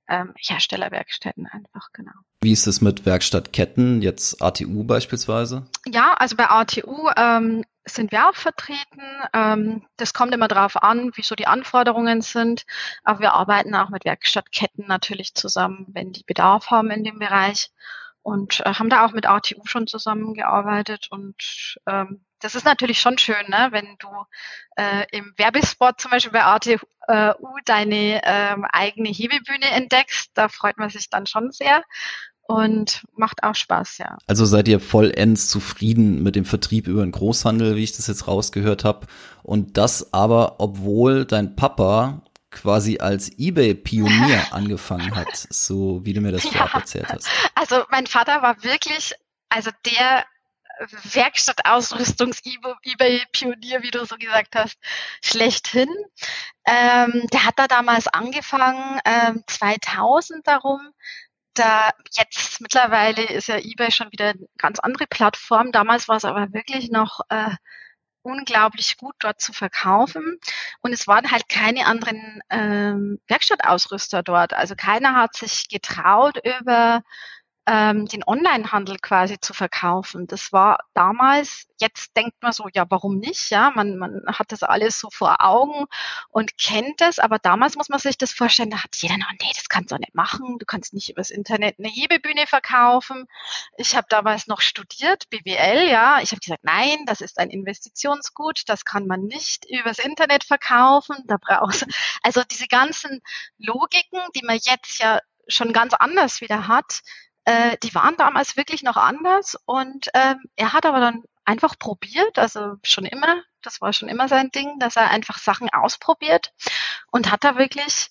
ähm, Herstellerwerkstätten einfach, genau. Wie ist es mit Werkstattketten, jetzt ATU beispielsweise? Ja, also bei ATU ähm, sind wir auch vertreten. Ähm, das kommt immer darauf an, wie so die Anforderungen sind. Aber wir arbeiten auch mit Werkstattketten natürlich zusammen, wenn die Bedarf haben in dem Bereich. Und äh, haben da auch mit ATU schon zusammengearbeitet. Und ähm, das ist natürlich schon schön, ne? wenn du äh, im Werbespot zum Beispiel bei ATU deine ähm, eigene Hebebühne entdeckst. Da freut man sich dann schon sehr und macht auch Spaß, ja. Also seid ihr vollends zufrieden mit dem Vertrieb über den Großhandel, wie ich das jetzt rausgehört habe. Und das aber, obwohl dein Papa quasi als eBay-Pionier angefangen hat, so wie du mir das vorab ja. erzählt hast. Also mein Vater war wirklich, also der Werkstattausrüstungs-eBay-Pionier, wie du so gesagt hast, schlechthin. Ähm, der hat da damals angefangen, ähm, 2000 darum, da jetzt mittlerweile ist ja eBay schon wieder eine ganz andere Plattform. Damals war es aber wirklich noch äh, unglaublich gut dort zu verkaufen. Und es waren halt keine anderen ähm, Werkstattausrüster dort. Also keiner hat sich getraut, über ähm, den Onlinehandel quasi zu verkaufen. Das war damals, jetzt denkt man so, ja, warum nicht? Ja, man, man hat das alles so vor Augen und kennt es, aber damals muss man sich das vorstellen, da hat jeder noch, nee, das kannst du nicht machen, du kannst nicht übers Internet eine Hebebühne verkaufen. Ich habe damals noch studiert, BWL, ja, ich habe gesagt, nein, das ist ein Investitionsgut, das kann man nicht übers Internet verkaufen, da brauchst also diese ganzen Logiken, die man jetzt ja schon ganz anders wieder hat, äh, die waren damals wirklich noch anders und ähm, er hat aber dann einfach probiert, also schon immer, das war schon immer sein Ding, dass er einfach Sachen ausprobiert und hat da wirklich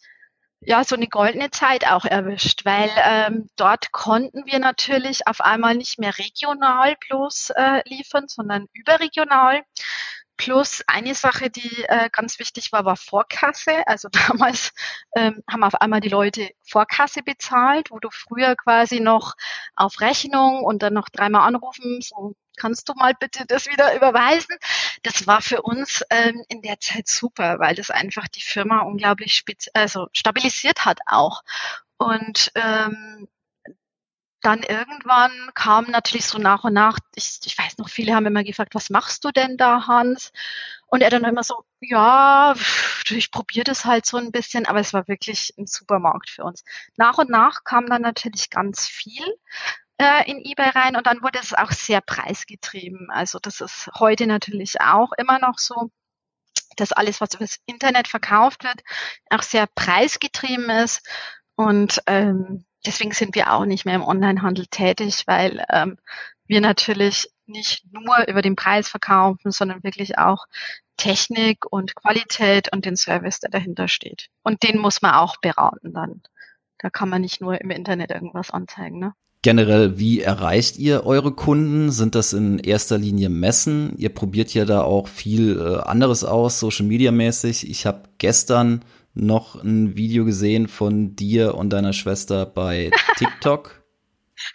ja so eine goldene Zeit auch erwischt, weil ähm, dort konnten wir natürlich auf einmal nicht mehr regional bloß äh, liefern, sondern überregional. Plus eine Sache, die äh, ganz wichtig war, war Vorkasse. Also damals ähm, haben auf einmal die Leute Vorkasse bezahlt, wo du früher quasi noch auf Rechnung und dann noch dreimal anrufen, so kannst du mal bitte das wieder überweisen. Das war für uns ähm, in der Zeit super, weil das einfach die Firma unglaublich also stabilisiert hat auch. Und ähm, dann irgendwann kam natürlich so nach und nach, ich, ich weiß noch, viele haben immer gefragt, was machst du denn da, Hans? Und er dann immer so, ja, ich probiere das halt so ein bisschen, aber es war wirklich ein Supermarkt für uns. Nach und nach kam dann natürlich ganz viel äh, in eBay rein und dann wurde es auch sehr preisgetrieben. Also das ist heute natürlich auch immer noch so dass alles, was über das Internet verkauft wird, auch sehr preisgetrieben ist. Und ähm, deswegen sind wir auch nicht mehr im Onlinehandel tätig, weil ähm, wir natürlich nicht nur über den Preis verkaufen, sondern wirklich auch Technik und Qualität und den Service, der dahinter steht. Und den muss man auch beraten dann. Da kann man nicht nur im Internet irgendwas anzeigen. Ne? Generell, wie erreicht ihr eure Kunden? Sind das in erster Linie Messen? Ihr probiert ja da auch viel äh, anderes aus, Social Media mäßig. Ich habe gestern noch ein Video gesehen von dir und deiner Schwester bei TikTok?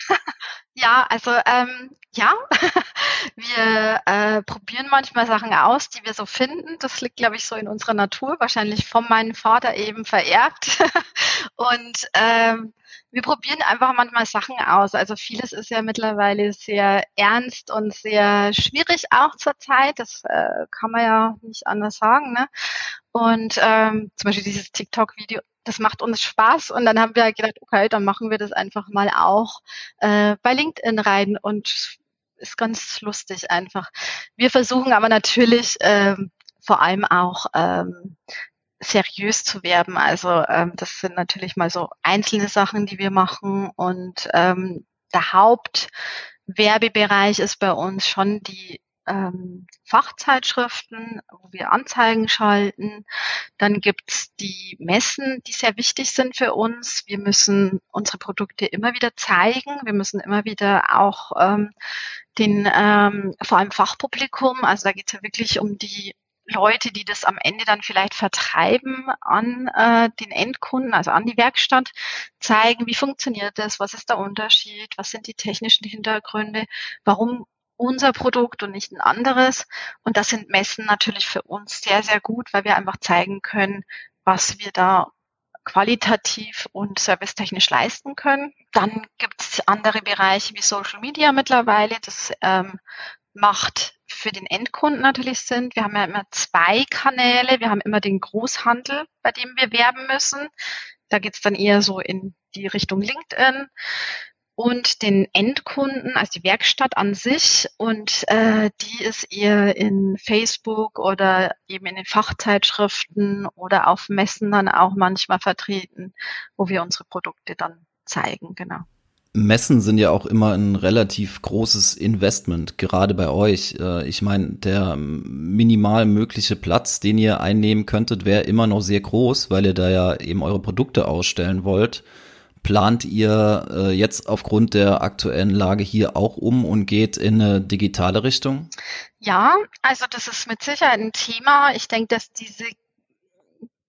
ja, also ähm, ja, wir äh, probieren manchmal Sachen aus, die wir so finden. Das liegt, glaube ich, so in unserer Natur, wahrscheinlich von meinem Vater eben vererbt. und ähm, wir probieren einfach manchmal Sachen aus. Also vieles ist ja mittlerweile sehr ernst und sehr schwierig auch zur Zeit. Das äh, kann man ja nicht anders sagen. Ne? Und ähm, zum Beispiel dieses TikTok-Video, das macht uns Spaß. Und dann haben wir gedacht, okay, dann machen wir das einfach mal auch äh, bei LinkedIn rein und ist ganz lustig einfach. Wir versuchen aber natürlich ähm, vor allem auch ähm, seriös zu werben. Also ähm, das sind natürlich mal so einzelne Sachen, die wir machen. Und ähm, der Hauptwerbebereich ist bei uns schon die ähm, Fachzeitschriften, wo wir Anzeigen schalten. Dann gibt's die Messen, die sehr wichtig sind für uns. Wir müssen unsere Produkte immer wieder zeigen. Wir müssen immer wieder auch ähm, den ähm, vor allem Fachpublikum, also da geht's ja wirklich um die Leute, die das am Ende dann vielleicht vertreiben an äh, den Endkunden, also an die Werkstatt, zeigen, wie funktioniert das, was ist der Unterschied, was sind die technischen Hintergründe, warum unser Produkt und nicht ein anderes. Und das sind Messen natürlich für uns sehr, sehr gut, weil wir einfach zeigen können, was wir da qualitativ und servicetechnisch leisten können. Dann gibt es andere Bereiche wie Social Media mittlerweile. Das ähm, macht für den Endkunden natürlich Sinn. Wir haben ja immer zwei Kanäle. Wir haben immer den Großhandel, bei dem wir werben müssen. Da geht's dann eher so in die Richtung LinkedIn und den Endkunden, also die Werkstatt an sich. Und äh, die ist eher in Facebook oder eben in den Fachzeitschriften oder auf Messen dann auch manchmal vertreten, wo wir unsere Produkte dann zeigen, genau. Messen sind ja auch immer ein relativ großes Investment, gerade bei euch. Äh, ich meine, der minimal mögliche Platz, den ihr einnehmen könntet, wäre immer noch sehr groß, weil ihr da ja eben eure Produkte ausstellen wollt. Plant ihr äh, jetzt aufgrund der aktuellen Lage hier auch um und geht in eine digitale Richtung? Ja, also das ist mit Sicherheit ein Thema. Ich denke, dass diese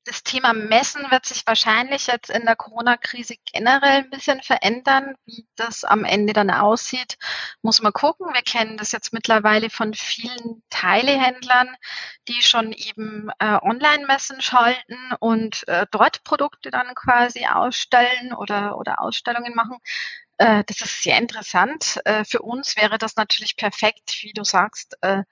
das Thema Messen wird sich wahrscheinlich jetzt in der Corona-Krise generell ein bisschen verändern. Wie das am Ende dann aussieht, muss man gucken. Wir kennen das jetzt mittlerweile von vielen Teilehändlern, die schon eben äh, Online-Messen schalten und äh, dort Produkte dann quasi ausstellen oder, oder Ausstellungen machen. Äh, das ist sehr interessant. Äh, für uns wäre das natürlich perfekt, wie du sagst, äh,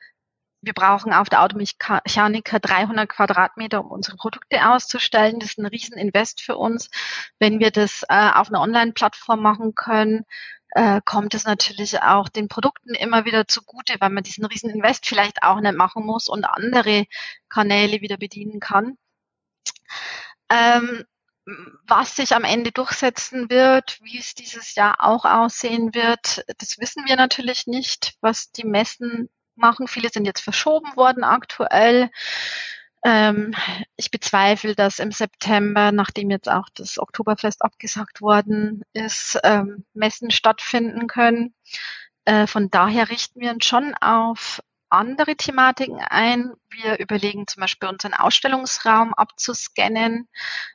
wir brauchen auf der Automechaniker 300 Quadratmeter, um unsere Produkte auszustellen. Das ist ein Rieseninvest für uns. Wenn wir das äh, auf einer Online-Plattform machen können, äh, kommt es natürlich auch den Produkten immer wieder zugute, weil man diesen Rieseninvest vielleicht auch nicht machen muss und andere Kanäle wieder bedienen kann. Ähm, was sich am Ende durchsetzen wird, wie es dieses Jahr auch aussehen wird, das wissen wir natürlich nicht, was die Messen machen. Viele sind jetzt verschoben worden aktuell. Ähm, ich bezweifle, dass im September, nachdem jetzt auch das Oktoberfest abgesagt worden ist, ähm, Messen stattfinden können. Äh, von daher richten wir uns schon auf andere Thematiken ein. Wir überlegen zum Beispiel unseren Ausstellungsraum abzuscannen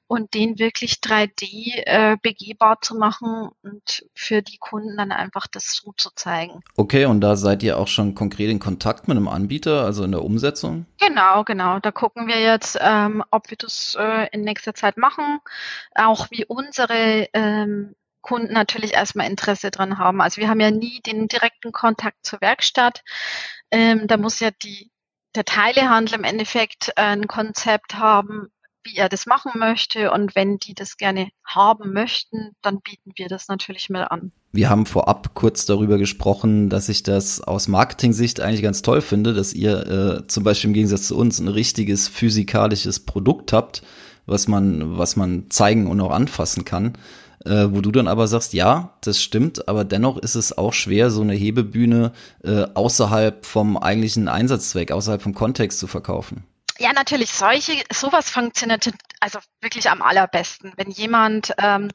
und den wirklich 3D äh, begehbar zu machen und für die Kunden dann einfach das so zu zeigen. Okay, und da seid ihr auch schon konkret in Kontakt mit einem Anbieter, also in der Umsetzung? Genau, genau. Da gucken wir jetzt, ähm, ob wir das äh, in nächster Zeit machen, auch wie unsere ähm, Kunden natürlich erstmal Interesse dran haben. Also wir haben ja nie den direkten Kontakt zur Werkstatt. Ähm, da muss ja die, der Teilehandel im Endeffekt äh, ein Konzept haben, wie er das machen möchte. Und wenn die das gerne haben möchten, dann bieten wir das natürlich mal an. Wir haben vorab kurz darüber gesprochen, dass ich das aus Marketing-Sicht eigentlich ganz toll finde, dass ihr äh, zum Beispiel im Gegensatz zu uns ein richtiges physikalisches Produkt habt, was man, was man zeigen und auch anfassen kann äh, wo du dann aber sagst, ja, das stimmt, aber dennoch ist es auch schwer, so eine Hebebühne äh, außerhalb vom eigentlichen Einsatzzweck, außerhalb vom Kontext zu verkaufen. Ja, natürlich, solche, sowas funktioniert also wirklich am allerbesten, wenn jemand ähm,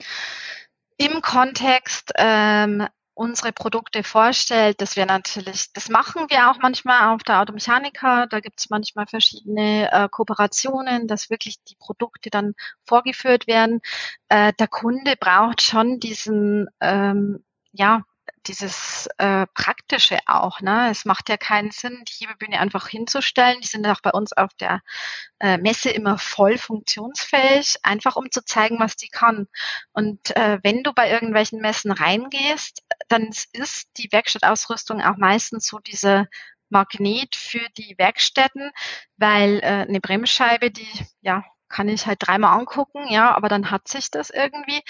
im Kontext ähm, unsere Produkte vorstellt, das wäre natürlich, das machen wir auch manchmal auf der Automechanika. Da gibt es manchmal verschiedene äh, Kooperationen, dass wirklich die Produkte dann vorgeführt werden. Äh, der Kunde braucht schon diesen ähm, ja, dieses äh, Praktische auch. Ne? Es macht ja keinen Sinn, die Hebebühne einfach hinzustellen. Die sind auch bei uns auf der äh, Messe immer voll funktionsfähig, einfach um zu zeigen, was die kann. Und äh, wenn du bei irgendwelchen Messen reingehst, dann ist die Werkstattausrüstung auch meistens so diese Magnet für die Werkstätten, weil äh, eine Bremsscheibe, die ja kann ich halt dreimal angucken, ja, aber dann hat sich das irgendwie.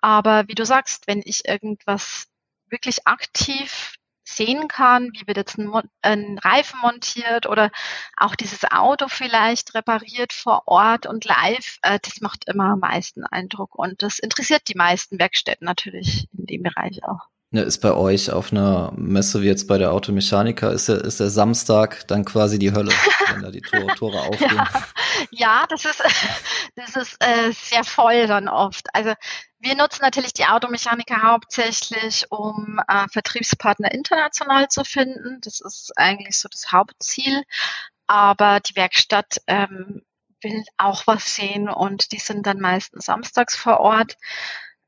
Aber wie du sagst, wenn ich irgendwas wirklich aktiv sehen kann, wie wird jetzt ein, ein, Reifen montiert oder auch dieses Auto vielleicht repariert vor Ort und live, äh, das macht immer am meisten Eindruck und das interessiert die meisten Werkstätten natürlich in dem Bereich auch. Ja, ist bei euch auf einer Messe wie jetzt bei der Automechanika, ist der, ist der Samstag dann quasi die Hölle, wenn da die Tore, Tore aufgehen? ja, ja, das ist, das ist äh, sehr voll dann oft. Also wir nutzen natürlich die Automechaniker hauptsächlich, um äh, Vertriebspartner international zu finden. Das ist eigentlich so das Hauptziel. Aber die Werkstatt ähm, will auch was sehen und die sind dann meistens samstags vor Ort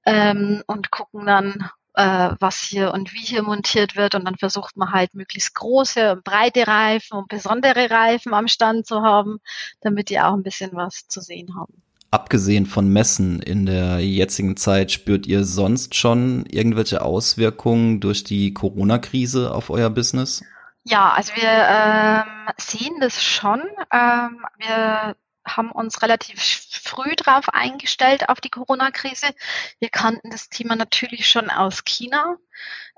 ähm, und gucken dann äh, was hier und wie hier montiert wird. Und dann versucht man halt möglichst große und breite Reifen und besondere Reifen am Stand zu haben, damit die auch ein bisschen was zu sehen haben. Abgesehen von Messen in der jetzigen Zeit, spürt ihr sonst schon irgendwelche Auswirkungen durch die Corona-Krise auf euer Business? Ja, also wir ähm, sehen das schon. Ähm, wir haben uns relativ früh darauf eingestellt auf die Corona-Krise. Wir kannten das Thema natürlich schon aus China.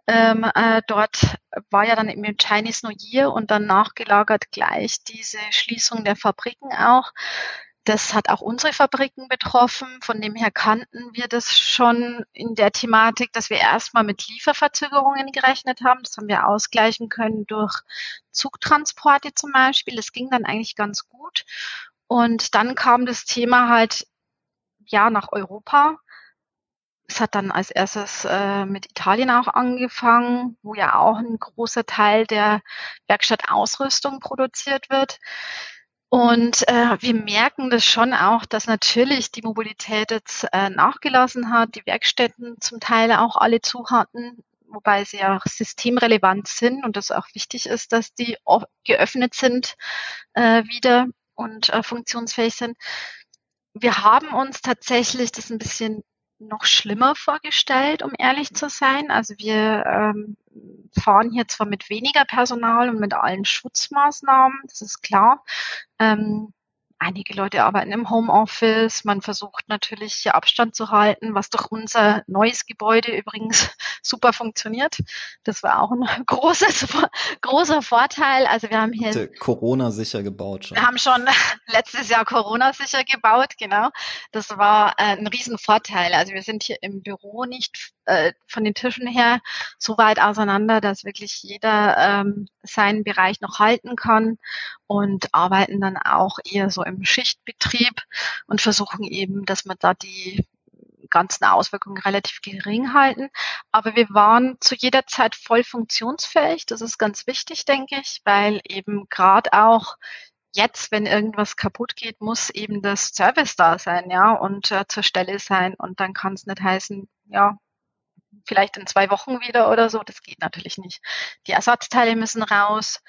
Ähm, äh, dort war ja dann im Chinese New Year und dann nachgelagert gleich diese Schließung der Fabriken auch. Das hat auch unsere Fabriken betroffen. Von dem her kannten wir das schon in der Thematik, dass wir erstmal mit Lieferverzögerungen gerechnet haben. Das haben wir ausgleichen können durch Zugtransporte zum Beispiel. Das ging dann eigentlich ganz gut. Und dann kam das Thema halt ja nach Europa. Es hat dann als erstes äh, mit Italien auch angefangen, wo ja auch ein großer Teil der Werkstattausrüstung produziert wird. Und äh, wir merken das schon auch, dass natürlich die Mobilität jetzt äh, nachgelassen hat, die Werkstätten zum Teil auch alle zu hatten, wobei sie ja systemrelevant sind und es auch wichtig ist, dass die geöffnet sind äh, wieder und äh, funktionsfähig sind. Wir haben uns tatsächlich das ein bisschen noch schlimmer vorgestellt, um ehrlich zu sein. Also wir ähm, fahren hier zwar mit weniger Personal und mit allen Schutzmaßnahmen, das ist klar. Ähm, Einige Leute arbeiten im Homeoffice. Man versucht natürlich hier Abstand zu halten, was durch unser neues Gebäude übrigens super funktioniert. Das war auch ein großes, großer Vorteil. Also wir haben hier Corona sicher gebaut schon. Wir haben schon letztes Jahr Corona sicher gebaut, genau. Das war äh, ein Riesenvorteil. Also wir sind hier im Büro nicht äh, von den Tischen her so weit auseinander, dass wirklich jeder ähm, seinen Bereich noch halten kann und arbeiten dann auch eher so im Schichtbetrieb und versuchen eben, dass man da die ganzen Auswirkungen relativ gering halten. Aber wir waren zu jeder Zeit voll funktionsfähig. Das ist ganz wichtig, denke ich, weil eben gerade auch jetzt, wenn irgendwas kaputt geht, muss eben das Service da sein, ja, und äh, zur Stelle sein. Und dann kann es nicht heißen, ja, vielleicht in zwei Wochen wieder oder so. Das geht natürlich nicht. Die Ersatzteile müssen raus.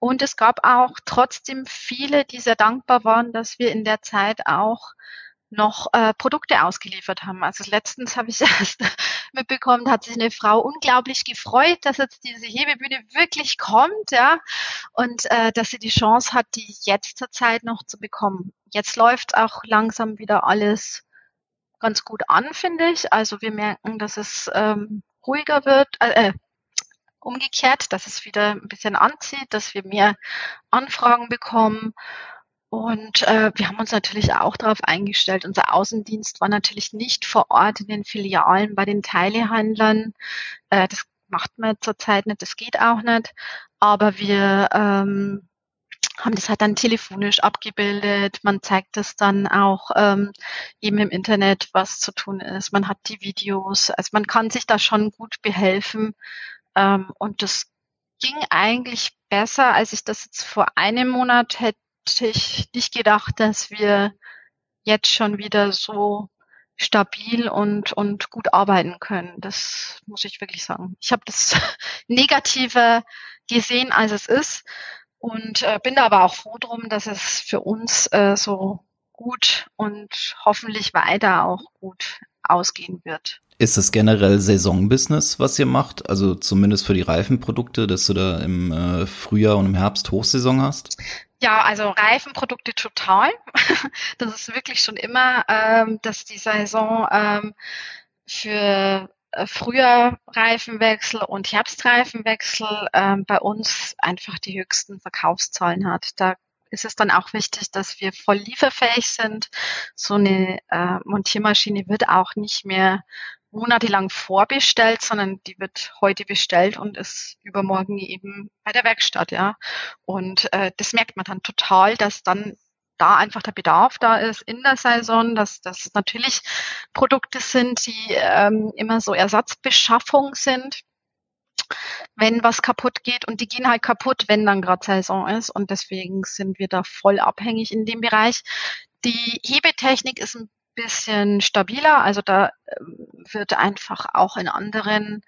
Und es gab auch trotzdem viele, die sehr dankbar waren, dass wir in der Zeit auch noch äh, Produkte ausgeliefert haben. Also letztens habe ich erst mitbekommen, hat sich eine Frau unglaublich gefreut, dass jetzt diese Hebebühne wirklich kommt, ja, und äh, dass sie die Chance hat, die jetzt zur Zeit noch zu bekommen. Jetzt läuft auch langsam wieder alles ganz gut an, finde ich. Also wir merken, dass es ähm, ruhiger wird, äh, äh, umgekehrt, dass es wieder ein bisschen anzieht, dass wir mehr Anfragen bekommen. Und äh, wir haben uns natürlich auch darauf eingestellt. Unser Außendienst war natürlich nicht vor Ort in den Filialen bei den Teilehandlern. Äh, das macht man zurzeit nicht, das geht auch nicht. Aber wir ähm, haben das halt dann telefonisch abgebildet. Man zeigt es dann auch ähm, eben im Internet, was zu tun ist. Man hat die Videos. Also man kann sich da schon gut behelfen. Ähm, und das ging eigentlich besser, als ich das jetzt vor einem Monat hätte ich nicht gedacht, dass wir jetzt schon wieder so stabil und, und gut arbeiten können. Das muss ich wirklich sagen. Ich habe das Negative gesehen, als es ist. Und äh, bin da aber auch froh drum, dass es für uns äh, so gut und hoffentlich weiter auch gut ausgehen wird. Ist es generell Saisonbusiness, was ihr macht? Also zumindest für die Reifenprodukte, dass du da im äh, Frühjahr und im Herbst Hochsaison hast? Ja, also Reifenprodukte total. Das ist wirklich schon immer, ähm, dass die Saison ähm, für äh, früher Reifenwechsel und Herbstreifenwechsel ähm, bei uns einfach die höchsten Verkaufszahlen hat. Da ist es dann auch wichtig, dass wir voll lieferfähig sind. So eine äh, Montiermaschine wird auch nicht mehr monatelang vorbestellt, sondern die wird heute bestellt und ist übermorgen eben bei der Werkstatt, ja. Und äh, das merkt man dann total, dass dann da einfach der Bedarf da ist in der Saison, dass das natürlich Produkte sind, die ähm, immer so Ersatzbeschaffung sind, wenn was kaputt geht und die gehen halt kaputt, wenn dann gerade Saison ist und deswegen sind wir da voll abhängig in dem Bereich. Die Hebetechnik ist ein bisschen stabiler. Also da ähm, wird einfach auch in anderen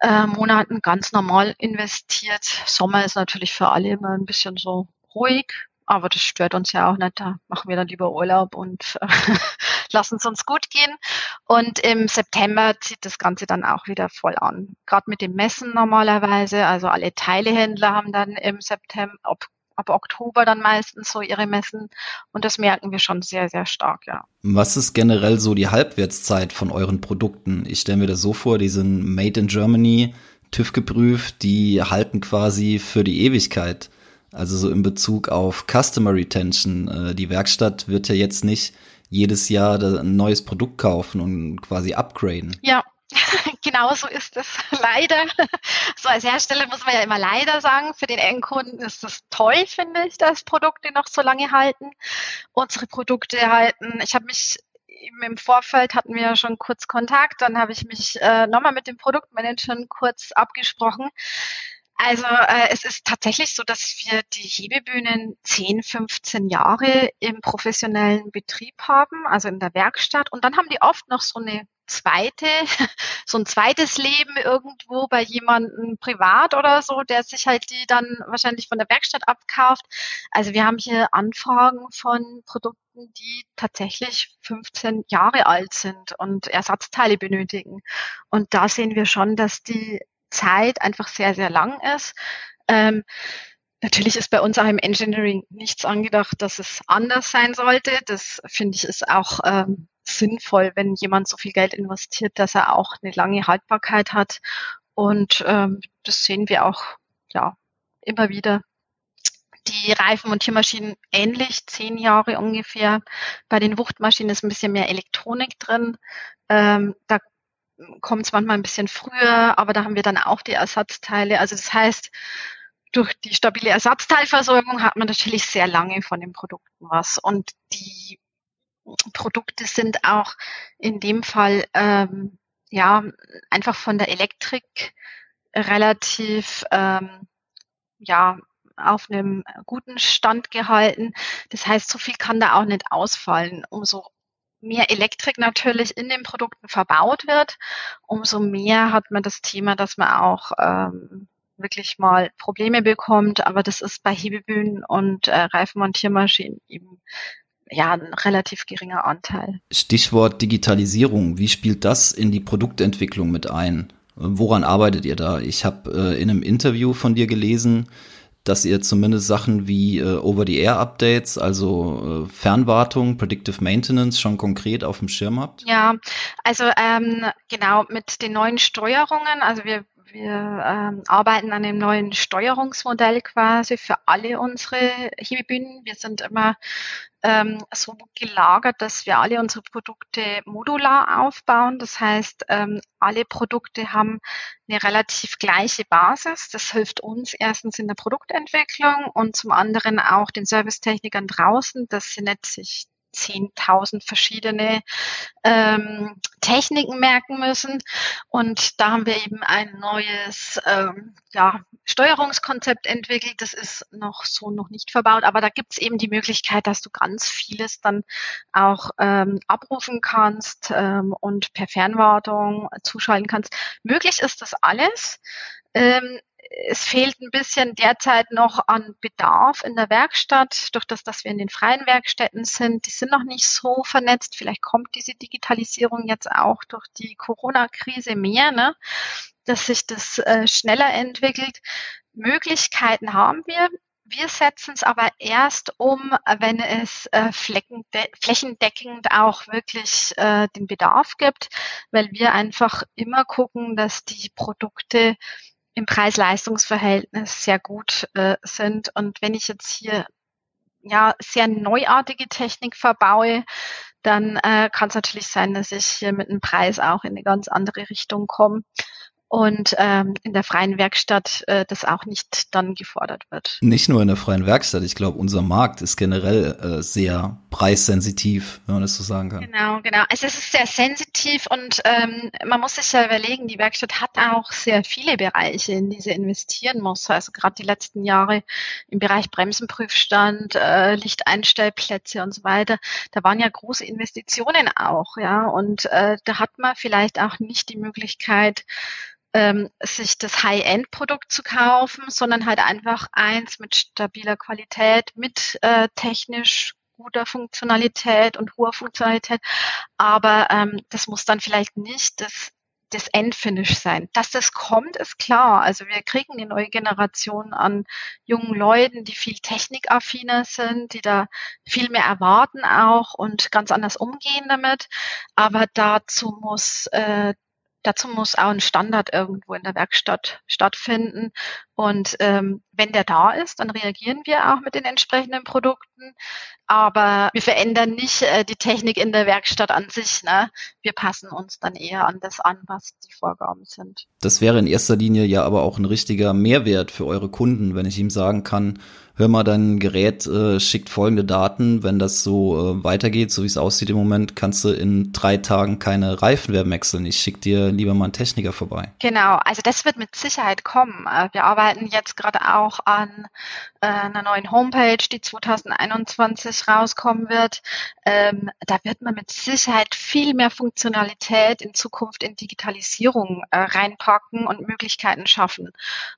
äh, Monaten ganz normal investiert. Sommer ist natürlich für alle immer ein bisschen so ruhig, aber das stört uns ja auch nicht. Da machen wir dann lieber Urlaub und äh, lassen es uns gut gehen. Und im September zieht das Ganze dann auch wieder voll an. Gerade mit dem Messen normalerweise. Also alle Teilehändler haben dann im September, ob ab Oktober dann meistens so ihre Messen und das merken wir schon sehr, sehr stark, ja. Was ist generell so die Halbwertszeit von euren Produkten? Ich stelle mir das so vor, die sind made in Germany, TÜV geprüft, die halten quasi für die Ewigkeit. Also so in Bezug auf Customer Retention. Äh, die Werkstatt wird ja jetzt nicht jedes Jahr ein neues Produkt kaufen und quasi upgraden. Ja, genau so ist es leider. So als Hersteller muss man ja immer leider sagen. Für den Endkunden ist es toll, finde ich, dass Produkte noch so lange halten. Unsere Produkte halten. Ich habe mich im Vorfeld hatten wir ja schon kurz Kontakt, dann habe ich mich äh, nochmal mit dem Produktmanagern kurz abgesprochen. Also äh, es ist tatsächlich so, dass wir die Hebebühnen 10, 15 Jahre im professionellen Betrieb haben, also in der Werkstatt. Und dann haben die oft noch so eine zweite, so ein zweites Leben irgendwo bei jemandem privat oder so, der sich halt die dann wahrscheinlich von der Werkstatt abkauft. Also wir haben hier Anfragen von Produkten, die tatsächlich 15 Jahre alt sind und Ersatzteile benötigen. Und da sehen wir schon, dass die Zeit einfach sehr, sehr lang ist. Ähm, Natürlich ist bei uns auch im Engineering nichts angedacht, dass es anders sein sollte. Das finde ich ist auch ähm, sinnvoll, wenn jemand so viel Geld investiert, dass er auch eine lange Haltbarkeit hat. Und ähm, das sehen wir auch ja immer wieder. Die Reifenmontiermaschinen ähnlich, zehn Jahre ungefähr. Bei den Wuchtmaschinen ist ein bisschen mehr Elektronik drin. Ähm, da kommt es manchmal ein bisschen früher, aber da haben wir dann auch die Ersatzteile. Also das heißt, durch die stabile Ersatzteilversorgung hat man natürlich sehr lange von den Produkten was. Und die Produkte sind auch in dem Fall ähm, ja einfach von der Elektrik relativ ähm, ja auf einem guten Stand gehalten. Das heißt, so viel kann da auch nicht ausfallen. Umso mehr Elektrik natürlich in den Produkten verbaut wird, umso mehr hat man das Thema, dass man auch ähm, wirklich mal Probleme bekommt. Aber das ist bei Hebebühnen und äh, Reifenmontiermaschinen eben ja, ein relativ geringer Anteil. Stichwort Digitalisierung. Wie spielt das in die Produktentwicklung mit ein? Woran arbeitet ihr da? Ich habe äh, in einem Interview von dir gelesen, dass ihr zumindest Sachen wie äh, Over-the-Air-Updates, also äh, Fernwartung, Predictive Maintenance schon konkret auf dem Schirm habt? Ja, also ähm, genau mit den neuen Steuerungen. Also wir wir ähm, arbeiten an einem neuen Steuerungsmodell quasi für alle unsere Hebebühnen. Wir sind immer ähm, so gelagert, dass wir alle unsere Produkte modular aufbauen. Das heißt, ähm, alle Produkte haben eine relativ gleiche Basis. Das hilft uns erstens in der Produktentwicklung und zum anderen auch den Servicetechnikern draußen, dass sie nicht sich 10.000 verschiedene ähm, Techniken merken müssen. Und da haben wir eben ein neues ähm, ja, Steuerungskonzept entwickelt. Das ist noch so noch nicht verbaut, aber da gibt es eben die Möglichkeit, dass du ganz vieles dann auch ähm, abrufen kannst ähm, und per Fernwartung zuschalten kannst. Möglich ist das alles. Ähm, es fehlt ein bisschen derzeit noch an Bedarf in der Werkstatt, durch das, dass wir in den freien Werkstätten sind. Die sind noch nicht so vernetzt. Vielleicht kommt diese Digitalisierung jetzt auch durch die Corona-Krise mehr, ne? dass sich das äh, schneller entwickelt. Möglichkeiten haben wir. Wir setzen es aber erst um, wenn es äh, flächendeckend auch wirklich äh, den Bedarf gibt, weil wir einfach immer gucken, dass die Produkte im Preis-Leistungs-Verhältnis sehr gut äh, sind. Und wenn ich jetzt hier ja sehr neuartige Technik verbaue, dann äh, kann es natürlich sein, dass ich hier mit dem Preis auch in eine ganz andere Richtung komme. Und ähm, in der freien Werkstatt äh, das auch nicht dann gefordert wird. Nicht nur in der freien Werkstatt, ich glaube, unser Markt ist generell äh, sehr preissensitiv, wenn man das so sagen kann. Genau, genau. Also es ist sehr sensitiv und ähm, man muss sich ja überlegen, die Werkstatt hat auch sehr viele Bereiche, in die sie investieren muss. Also gerade die letzten Jahre im Bereich Bremsenprüfstand, äh, Lichteinstellplätze und so weiter, da waren ja große Investitionen auch, ja. Und äh, da hat man vielleicht auch nicht die Möglichkeit, ähm, sich das High-End-Produkt zu kaufen, sondern halt einfach eins mit stabiler Qualität, mit äh, technisch guter Funktionalität und hoher Funktionalität. Aber ähm, das muss dann vielleicht nicht das das Endfinish sein. Dass das kommt, ist klar. Also wir kriegen eine neue Generation an jungen Leuten, die viel technikaffiner sind, die da viel mehr erwarten auch und ganz anders umgehen damit. Aber dazu muss äh, dazu muss auch ein Standard irgendwo in der Werkstatt stattfinden. Und ähm, wenn der da ist, dann reagieren wir auch mit den entsprechenden Produkten. Aber wir verändern nicht äh, die Technik in der Werkstatt an sich. Ne? Wir passen uns dann eher an das an, was die Vorgaben sind. Das wäre in erster Linie ja aber auch ein richtiger Mehrwert für eure Kunden, wenn ich ihm sagen kann, hör mal, dein Gerät äh, schickt folgende Daten. Wenn das so äh, weitergeht, so wie es aussieht im Moment, kannst du in drei Tagen keine Reifen mehr wechseln. Ich schicke dir lieber mal einen Techniker vorbei. Genau, also das wird mit Sicherheit kommen. Äh, wir arbeiten jetzt gerade auch an äh, einer neuen Homepage, die 2021 rauskommen wird. Ähm, da wird man mit Sicherheit viel mehr Funktionalität in Zukunft in Digitalisierung äh, reinpacken und Möglichkeiten schaffen.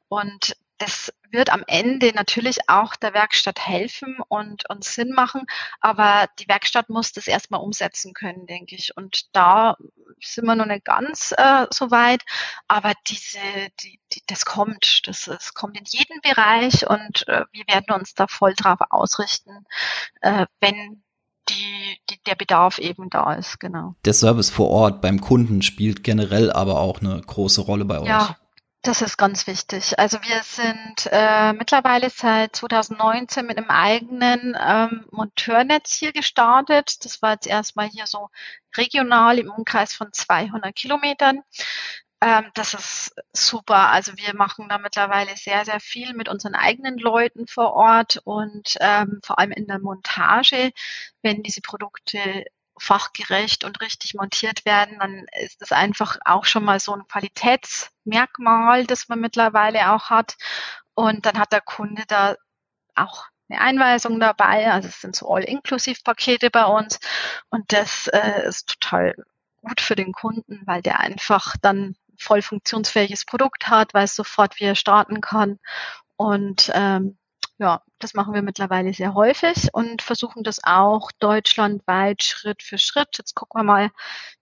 Und das wird am Ende natürlich auch der Werkstatt helfen und, und Sinn machen, aber die Werkstatt muss das erstmal umsetzen können, denke ich. Und da sind wir noch nicht ganz äh, so weit, aber diese, die, die, das kommt, das, das kommt in jeden Bereich und äh, wir werden uns da voll drauf ausrichten, äh, wenn die, die, der Bedarf eben da ist, genau. Der Service vor Ort beim Kunden spielt generell aber auch eine große Rolle bei euch. Ja, das ist ganz wichtig. Also wir sind äh, mittlerweile seit 2019 mit einem eigenen ähm, Monteurnetz hier gestartet. Das war jetzt erstmal hier so regional im Umkreis von 200 Kilometern. Ähm, das ist super. Also wir machen da mittlerweile sehr, sehr viel mit unseren eigenen Leuten vor Ort und ähm, vor allem in der Montage, wenn diese Produkte fachgerecht und richtig montiert werden, dann ist das einfach auch schon mal so ein Qualitätsmerkmal, das man mittlerweile auch hat. Und dann hat der Kunde da auch eine Einweisung dabei. Also es sind so All-Inklusiv-Pakete bei uns. Und das äh, ist total gut für den Kunden, weil der einfach dann voll funktionsfähiges Produkt hat, weiß sofort, wie er starten kann. Und ähm, ja, das machen wir mittlerweile sehr häufig und versuchen das auch deutschlandweit Schritt für Schritt. Jetzt gucken wir mal,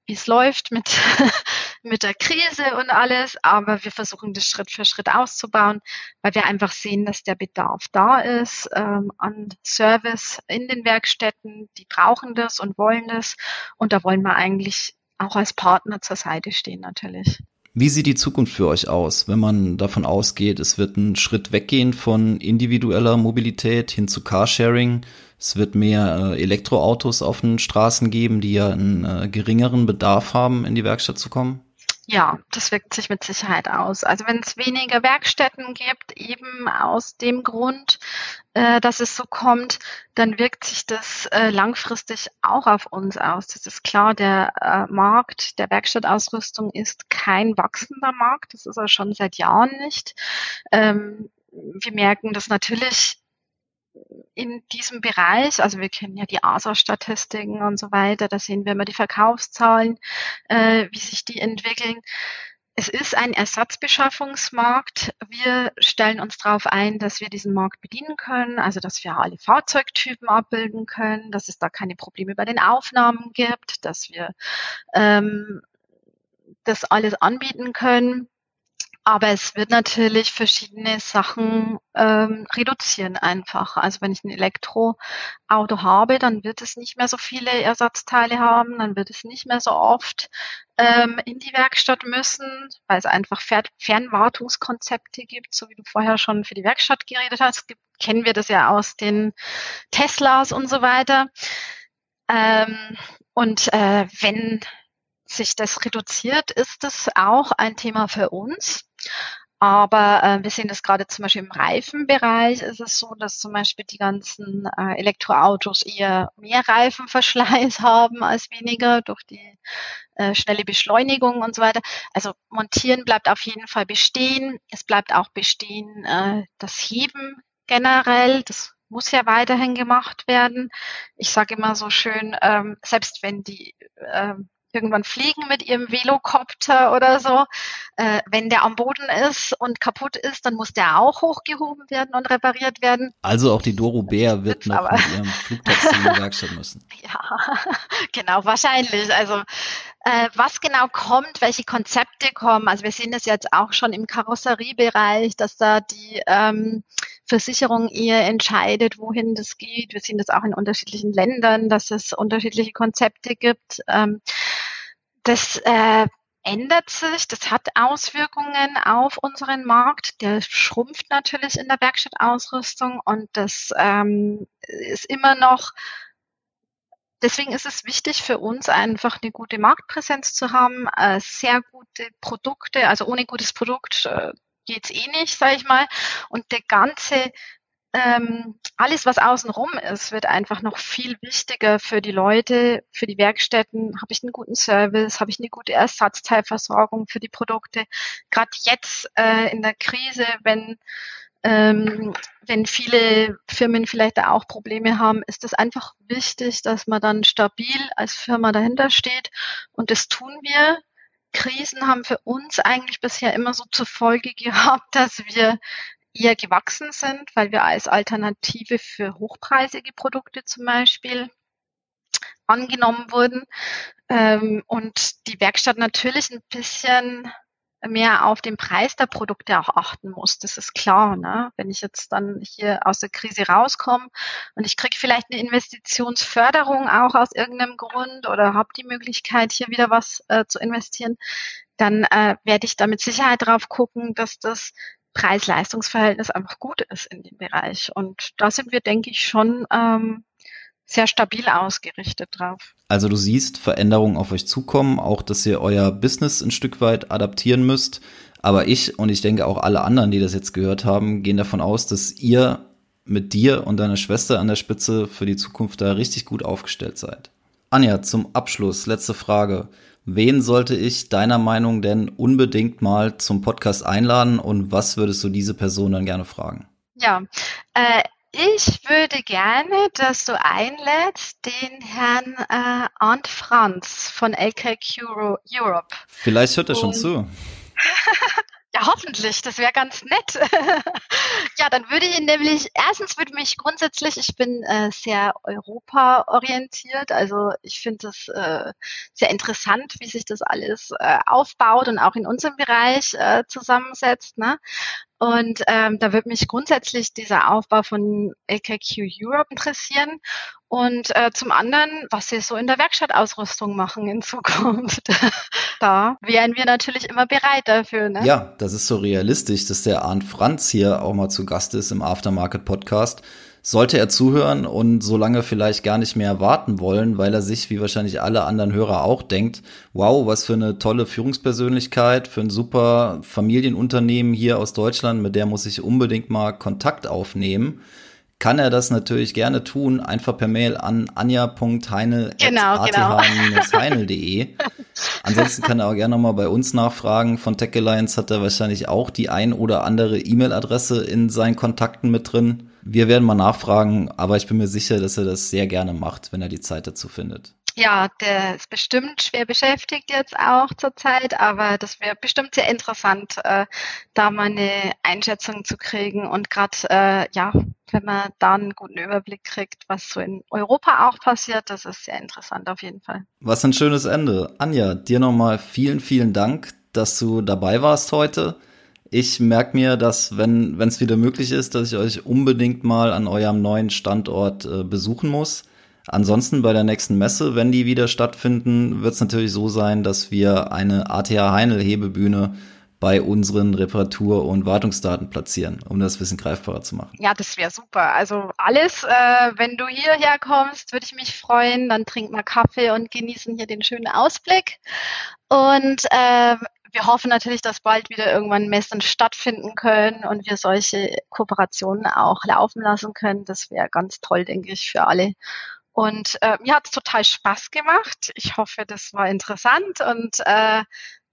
wie es läuft mit, mit der Krise und alles. Aber wir versuchen das Schritt für Schritt auszubauen, weil wir einfach sehen, dass der Bedarf da ist ähm, an Service in den Werkstätten. Die brauchen das und wollen das. Und da wollen wir eigentlich auch als Partner zur Seite stehen natürlich. Wie sieht die Zukunft für euch aus, wenn man davon ausgeht, es wird ein Schritt weggehen von individueller Mobilität hin zu Carsharing? Es wird mehr äh, Elektroautos auf den Straßen geben, die ja einen äh, geringeren Bedarf haben, in die Werkstatt zu kommen? Ja, das wirkt sich mit Sicherheit aus. Also wenn es weniger Werkstätten gibt, eben aus dem Grund, äh, dass es so kommt, dann wirkt sich das äh, langfristig auch auf uns aus. Das ist klar, der äh, Markt der Werkstattausrüstung ist kein wachsender Markt. Das ist er schon seit Jahren nicht. Ähm, wir merken das natürlich in diesem Bereich, also wir kennen ja die ASA-Statistiken und so weiter, da sehen wir immer die Verkaufszahlen, äh, wie sich die entwickeln. Es ist ein Ersatzbeschaffungsmarkt. Wir stellen uns darauf ein, dass wir diesen Markt bedienen können, also dass wir alle Fahrzeugtypen abbilden können, dass es da keine Probleme bei den Aufnahmen gibt, dass wir ähm, das alles anbieten können. Aber es wird natürlich verschiedene Sachen ähm, reduzieren einfach. Also wenn ich ein Elektroauto habe, dann wird es nicht mehr so viele Ersatzteile haben, dann wird es nicht mehr so oft ähm, in die Werkstatt müssen, weil es einfach Fer Fernwartungskonzepte gibt, so wie du vorher schon für die Werkstatt geredet hast. Gibt, kennen wir das ja aus den Teslas und so weiter. Ähm, und äh, wenn sich das reduziert, ist es auch ein Thema für uns. Aber äh, wir sehen das gerade zum Beispiel im Reifenbereich ist es so, dass zum Beispiel die ganzen äh, Elektroautos eher mehr Reifenverschleiß haben als weniger durch die äh, schnelle Beschleunigung und so weiter. Also montieren bleibt auf jeden Fall bestehen. Es bleibt auch bestehen äh, das Heben generell. Das muss ja weiterhin gemacht werden. Ich sage immer so schön, ähm, selbst wenn die ähm, irgendwann fliegen mit ihrem Velocopter oder so. Äh, wenn der am Boden ist und kaputt ist, dann muss der auch hochgehoben werden und repariert werden. Also auch die Doro Bär wird noch aber. mit ihrem Flugtaxi in die Werkstatt müssen. Ja, genau, wahrscheinlich. Also äh, was genau kommt, welche Konzepte kommen. Also wir sehen das jetzt auch schon im Karosseriebereich, dass da die ähm, Versicherung eher entscheidet, wohin das geht. Wir sehen das auch in unterschiedlichen Ländern, dass es unterschiedliche Konzepte gibt. Ähm, das äh, ändert sich, das hat Auswirkungen auf unseren Markt. Der schrumpft natürlich in der Werkstattausrüstung und das ähm, ist immer noch Deswegen ist es wichtig für uns einfach eine gute Marktpräsenz zu haben, äh, sehr gute Produkte. Also ohne gutes Produkt äh, geht's eh nicht, sage ich mal. Und der ganze ähm, alles, was außenrum ist, wird einfach noch viel wichtiger für die Leute, für die Werkstätten. Habe ich einen guten Service? Habe ich eine gute Ersatzteilversorgung für die Produkte? Gerade jetzt äh, in der Krise, wenn ähm, wenn viele Firmen vielleicht da auch Probleme haben, ist es einfach wichtig, dass man dann stabil als Firma dahinter steht. Und das tun wir. Krisen haben für uns eigentlich bisher immer so zur Folge gehabt, dass wir eher gewachsen sind, weil wir als Alternative für hochpreisige Produkte zum Beispiel angenommen wurden ähm, und die Werkstatt natürlich ein bisschen mehr auf den Preis der Produkte auch achten muss. Das ist klar. Ne? Wenn ich jetzt dann hier aus der Krise rauskomme und ich kriege vielleicht eine Investitionsförderung auch aus irgendeinem Grund oder habe die Möglichkeit, hier wieder was äh, zu investieren, dann äh, werde ich da mit Sicherheit drauf gucken, dass das Preis-Leistungs-Verhältnis einfach gut ist in dem Bereich. Und da sind wir, denke ich, schon ähm, sehr stabil ausgerichtet drauf. Also du siehst Veränderungen auf euch zukommen, auch dass ihr euer Business ein Stück weit adaptieren müsst. Aber ich und ich denke auch alle anderen, die das jetzt gehört haben, gehen davon aus, dass ihr mit dir und deiner Schwester an der Spitze für die Zukunft da richtig gut aufgestellt seid. Anja, zum Abschluss, letzte Frage. Wen sollte ich deiner Meinung denn unbedingt mal zum Podcast einladen und was würdest du diese Person dann gerne fragen? Ja, äh, ich würde gerne, dass du einlädst den Herrn äh, Arndt Franz von LKQ Europe. Vielleicht hört er schon zu. Ja, hoffentlich. Das wäre ganz nett. ja, dann würde ich nämlich, erstens würde mich grundsätzlich, ich bin äh, sehr Europa-orientiert. Also ich finde es äh, sehr interessant, wie sich das alles äh, aufbaut und auch in unserem Bereich äh, zusammensetzt. Ne? Und ähm, da würde mich grundsätzlich dieser Aufbau von LKQ Europe interessieren. Und äh, zum anderen, was sie so in der Werkstattausrüstung machen in Zukunft. da wären wir natürlich immer bereit dafür. Ne? Ja, das ist so realistisch, dass der Arndt Franz hier auch mal zu Gast ist im Aftermarket Podcast sollte er zuhören und so lange vielleicht gar nicht mehr warten wollen, weil er sich, wie wahrscheinlich alle anderen Hörer auch, denkt, wow, was für eine tolle Führungspersönlichkeit, für ein super Familienunternehmen hier aus Deutschland, mit der muss ich unbedingt mal Kontakt aufnehmen kann er das natürlich gerne tun, einfach per Mail an anja.heinel.ath-heinel.de. Genau, genau. Ansonsten kann er auch gerne nochmal bei uns nachfragen. Von Tech Alliance hat er wahrscheinlich auch die ein oder andere E-Mail-Adresse in seinen Kontakten mit drin. Wir werden mal nachfragen, aber ich bin mir sicher, dass er das sehr gerne macht, wenn er die Zeit dazu findet. Ja, der ist bestimmt schwer beschäftigt jetzt auch zurzeit, aber das wäre bestimmt sehr interessant, äh, da mal eine Einschätzung zu kriegen und gerade äh, ja, wenn man da einen guten Überblick kriegt, was so in Europa auch passiert, das ist sehr interessant auf jeden Fall. Was ein schönes Ende. Anja, dir nochmal vielen, vielen Dank, dass du dabei warst heute. Ich merke mir, dass wenn es wieder möglich ist, dass ich euch unbedingt mal an eurem neuen Standort äh, besuchen muss. Ansonsten bei der nächsten Messe, wenn die wieder stattfinden, wird es natürlich so sein, dass wir eine ATH Heinel Hebebühne bei unseren Reparatur- und Wartungsdaten platzieren, um das bisschen greifbarer zu machen. Ja, das wäre super. Also alles, äh, wenn du hierher kommst, würde ich mich freuen. Dann trinken wir Kaffee und genießen hier den schönen Ausblick. Und äh, wir hoffen natürlich, dass bald wieder irgendwann Messen stattfinden können und wir solche Kooperationen auch laufen lassen können. Das wäre ganz toll, denke ich, für alle. Und äh, mir hat es total Spaß gemacht. Ich hoffe, das war interessant und äh,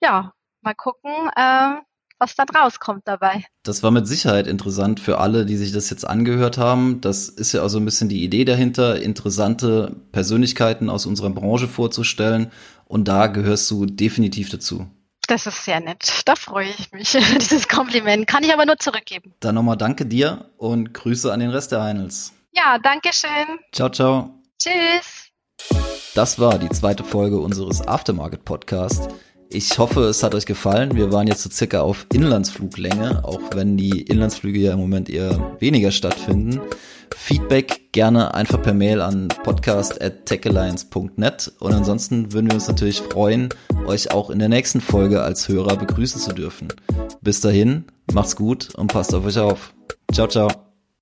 ja, mal gucken, äh, was da draus kommt dabei. Das war mit Sicherheit interessant für alle, die sich das jetzt angehört haben. Das ist ja auch so ein bisschen die Idee dahinter, interessante Persönlichkeiten aus unserer Branche vorzustellen. Und da gehörst du definitiv dazu. Das ist sehr nett. Da freue ich mich. Dieses Kompliment kann ich aber nur zurückgeben. Dann nochmal danke dir und Grüße an den Rest der Heinels. Ja, danke schön. Ciao, ciao. Tschüss. Das war die zweite Folge unseres Aftermarket Podcasts. Ich hoffe, es hat euch gefallen. Wir waren jetzt so circa auf Inlandsfluglänge, auch wenn die Inlandsflüge ja im Moment eher weniger stattfinden. Feedback gerne einfach per Mail an podcast.techalliance.net und ansonsten würden wir uns natürlich freuen, euch auch in der nächsten Folge als Hörer begrüßen zu dürfen. Bis dahin, macht's gut und passt auf euch auf. Ciao, ciao.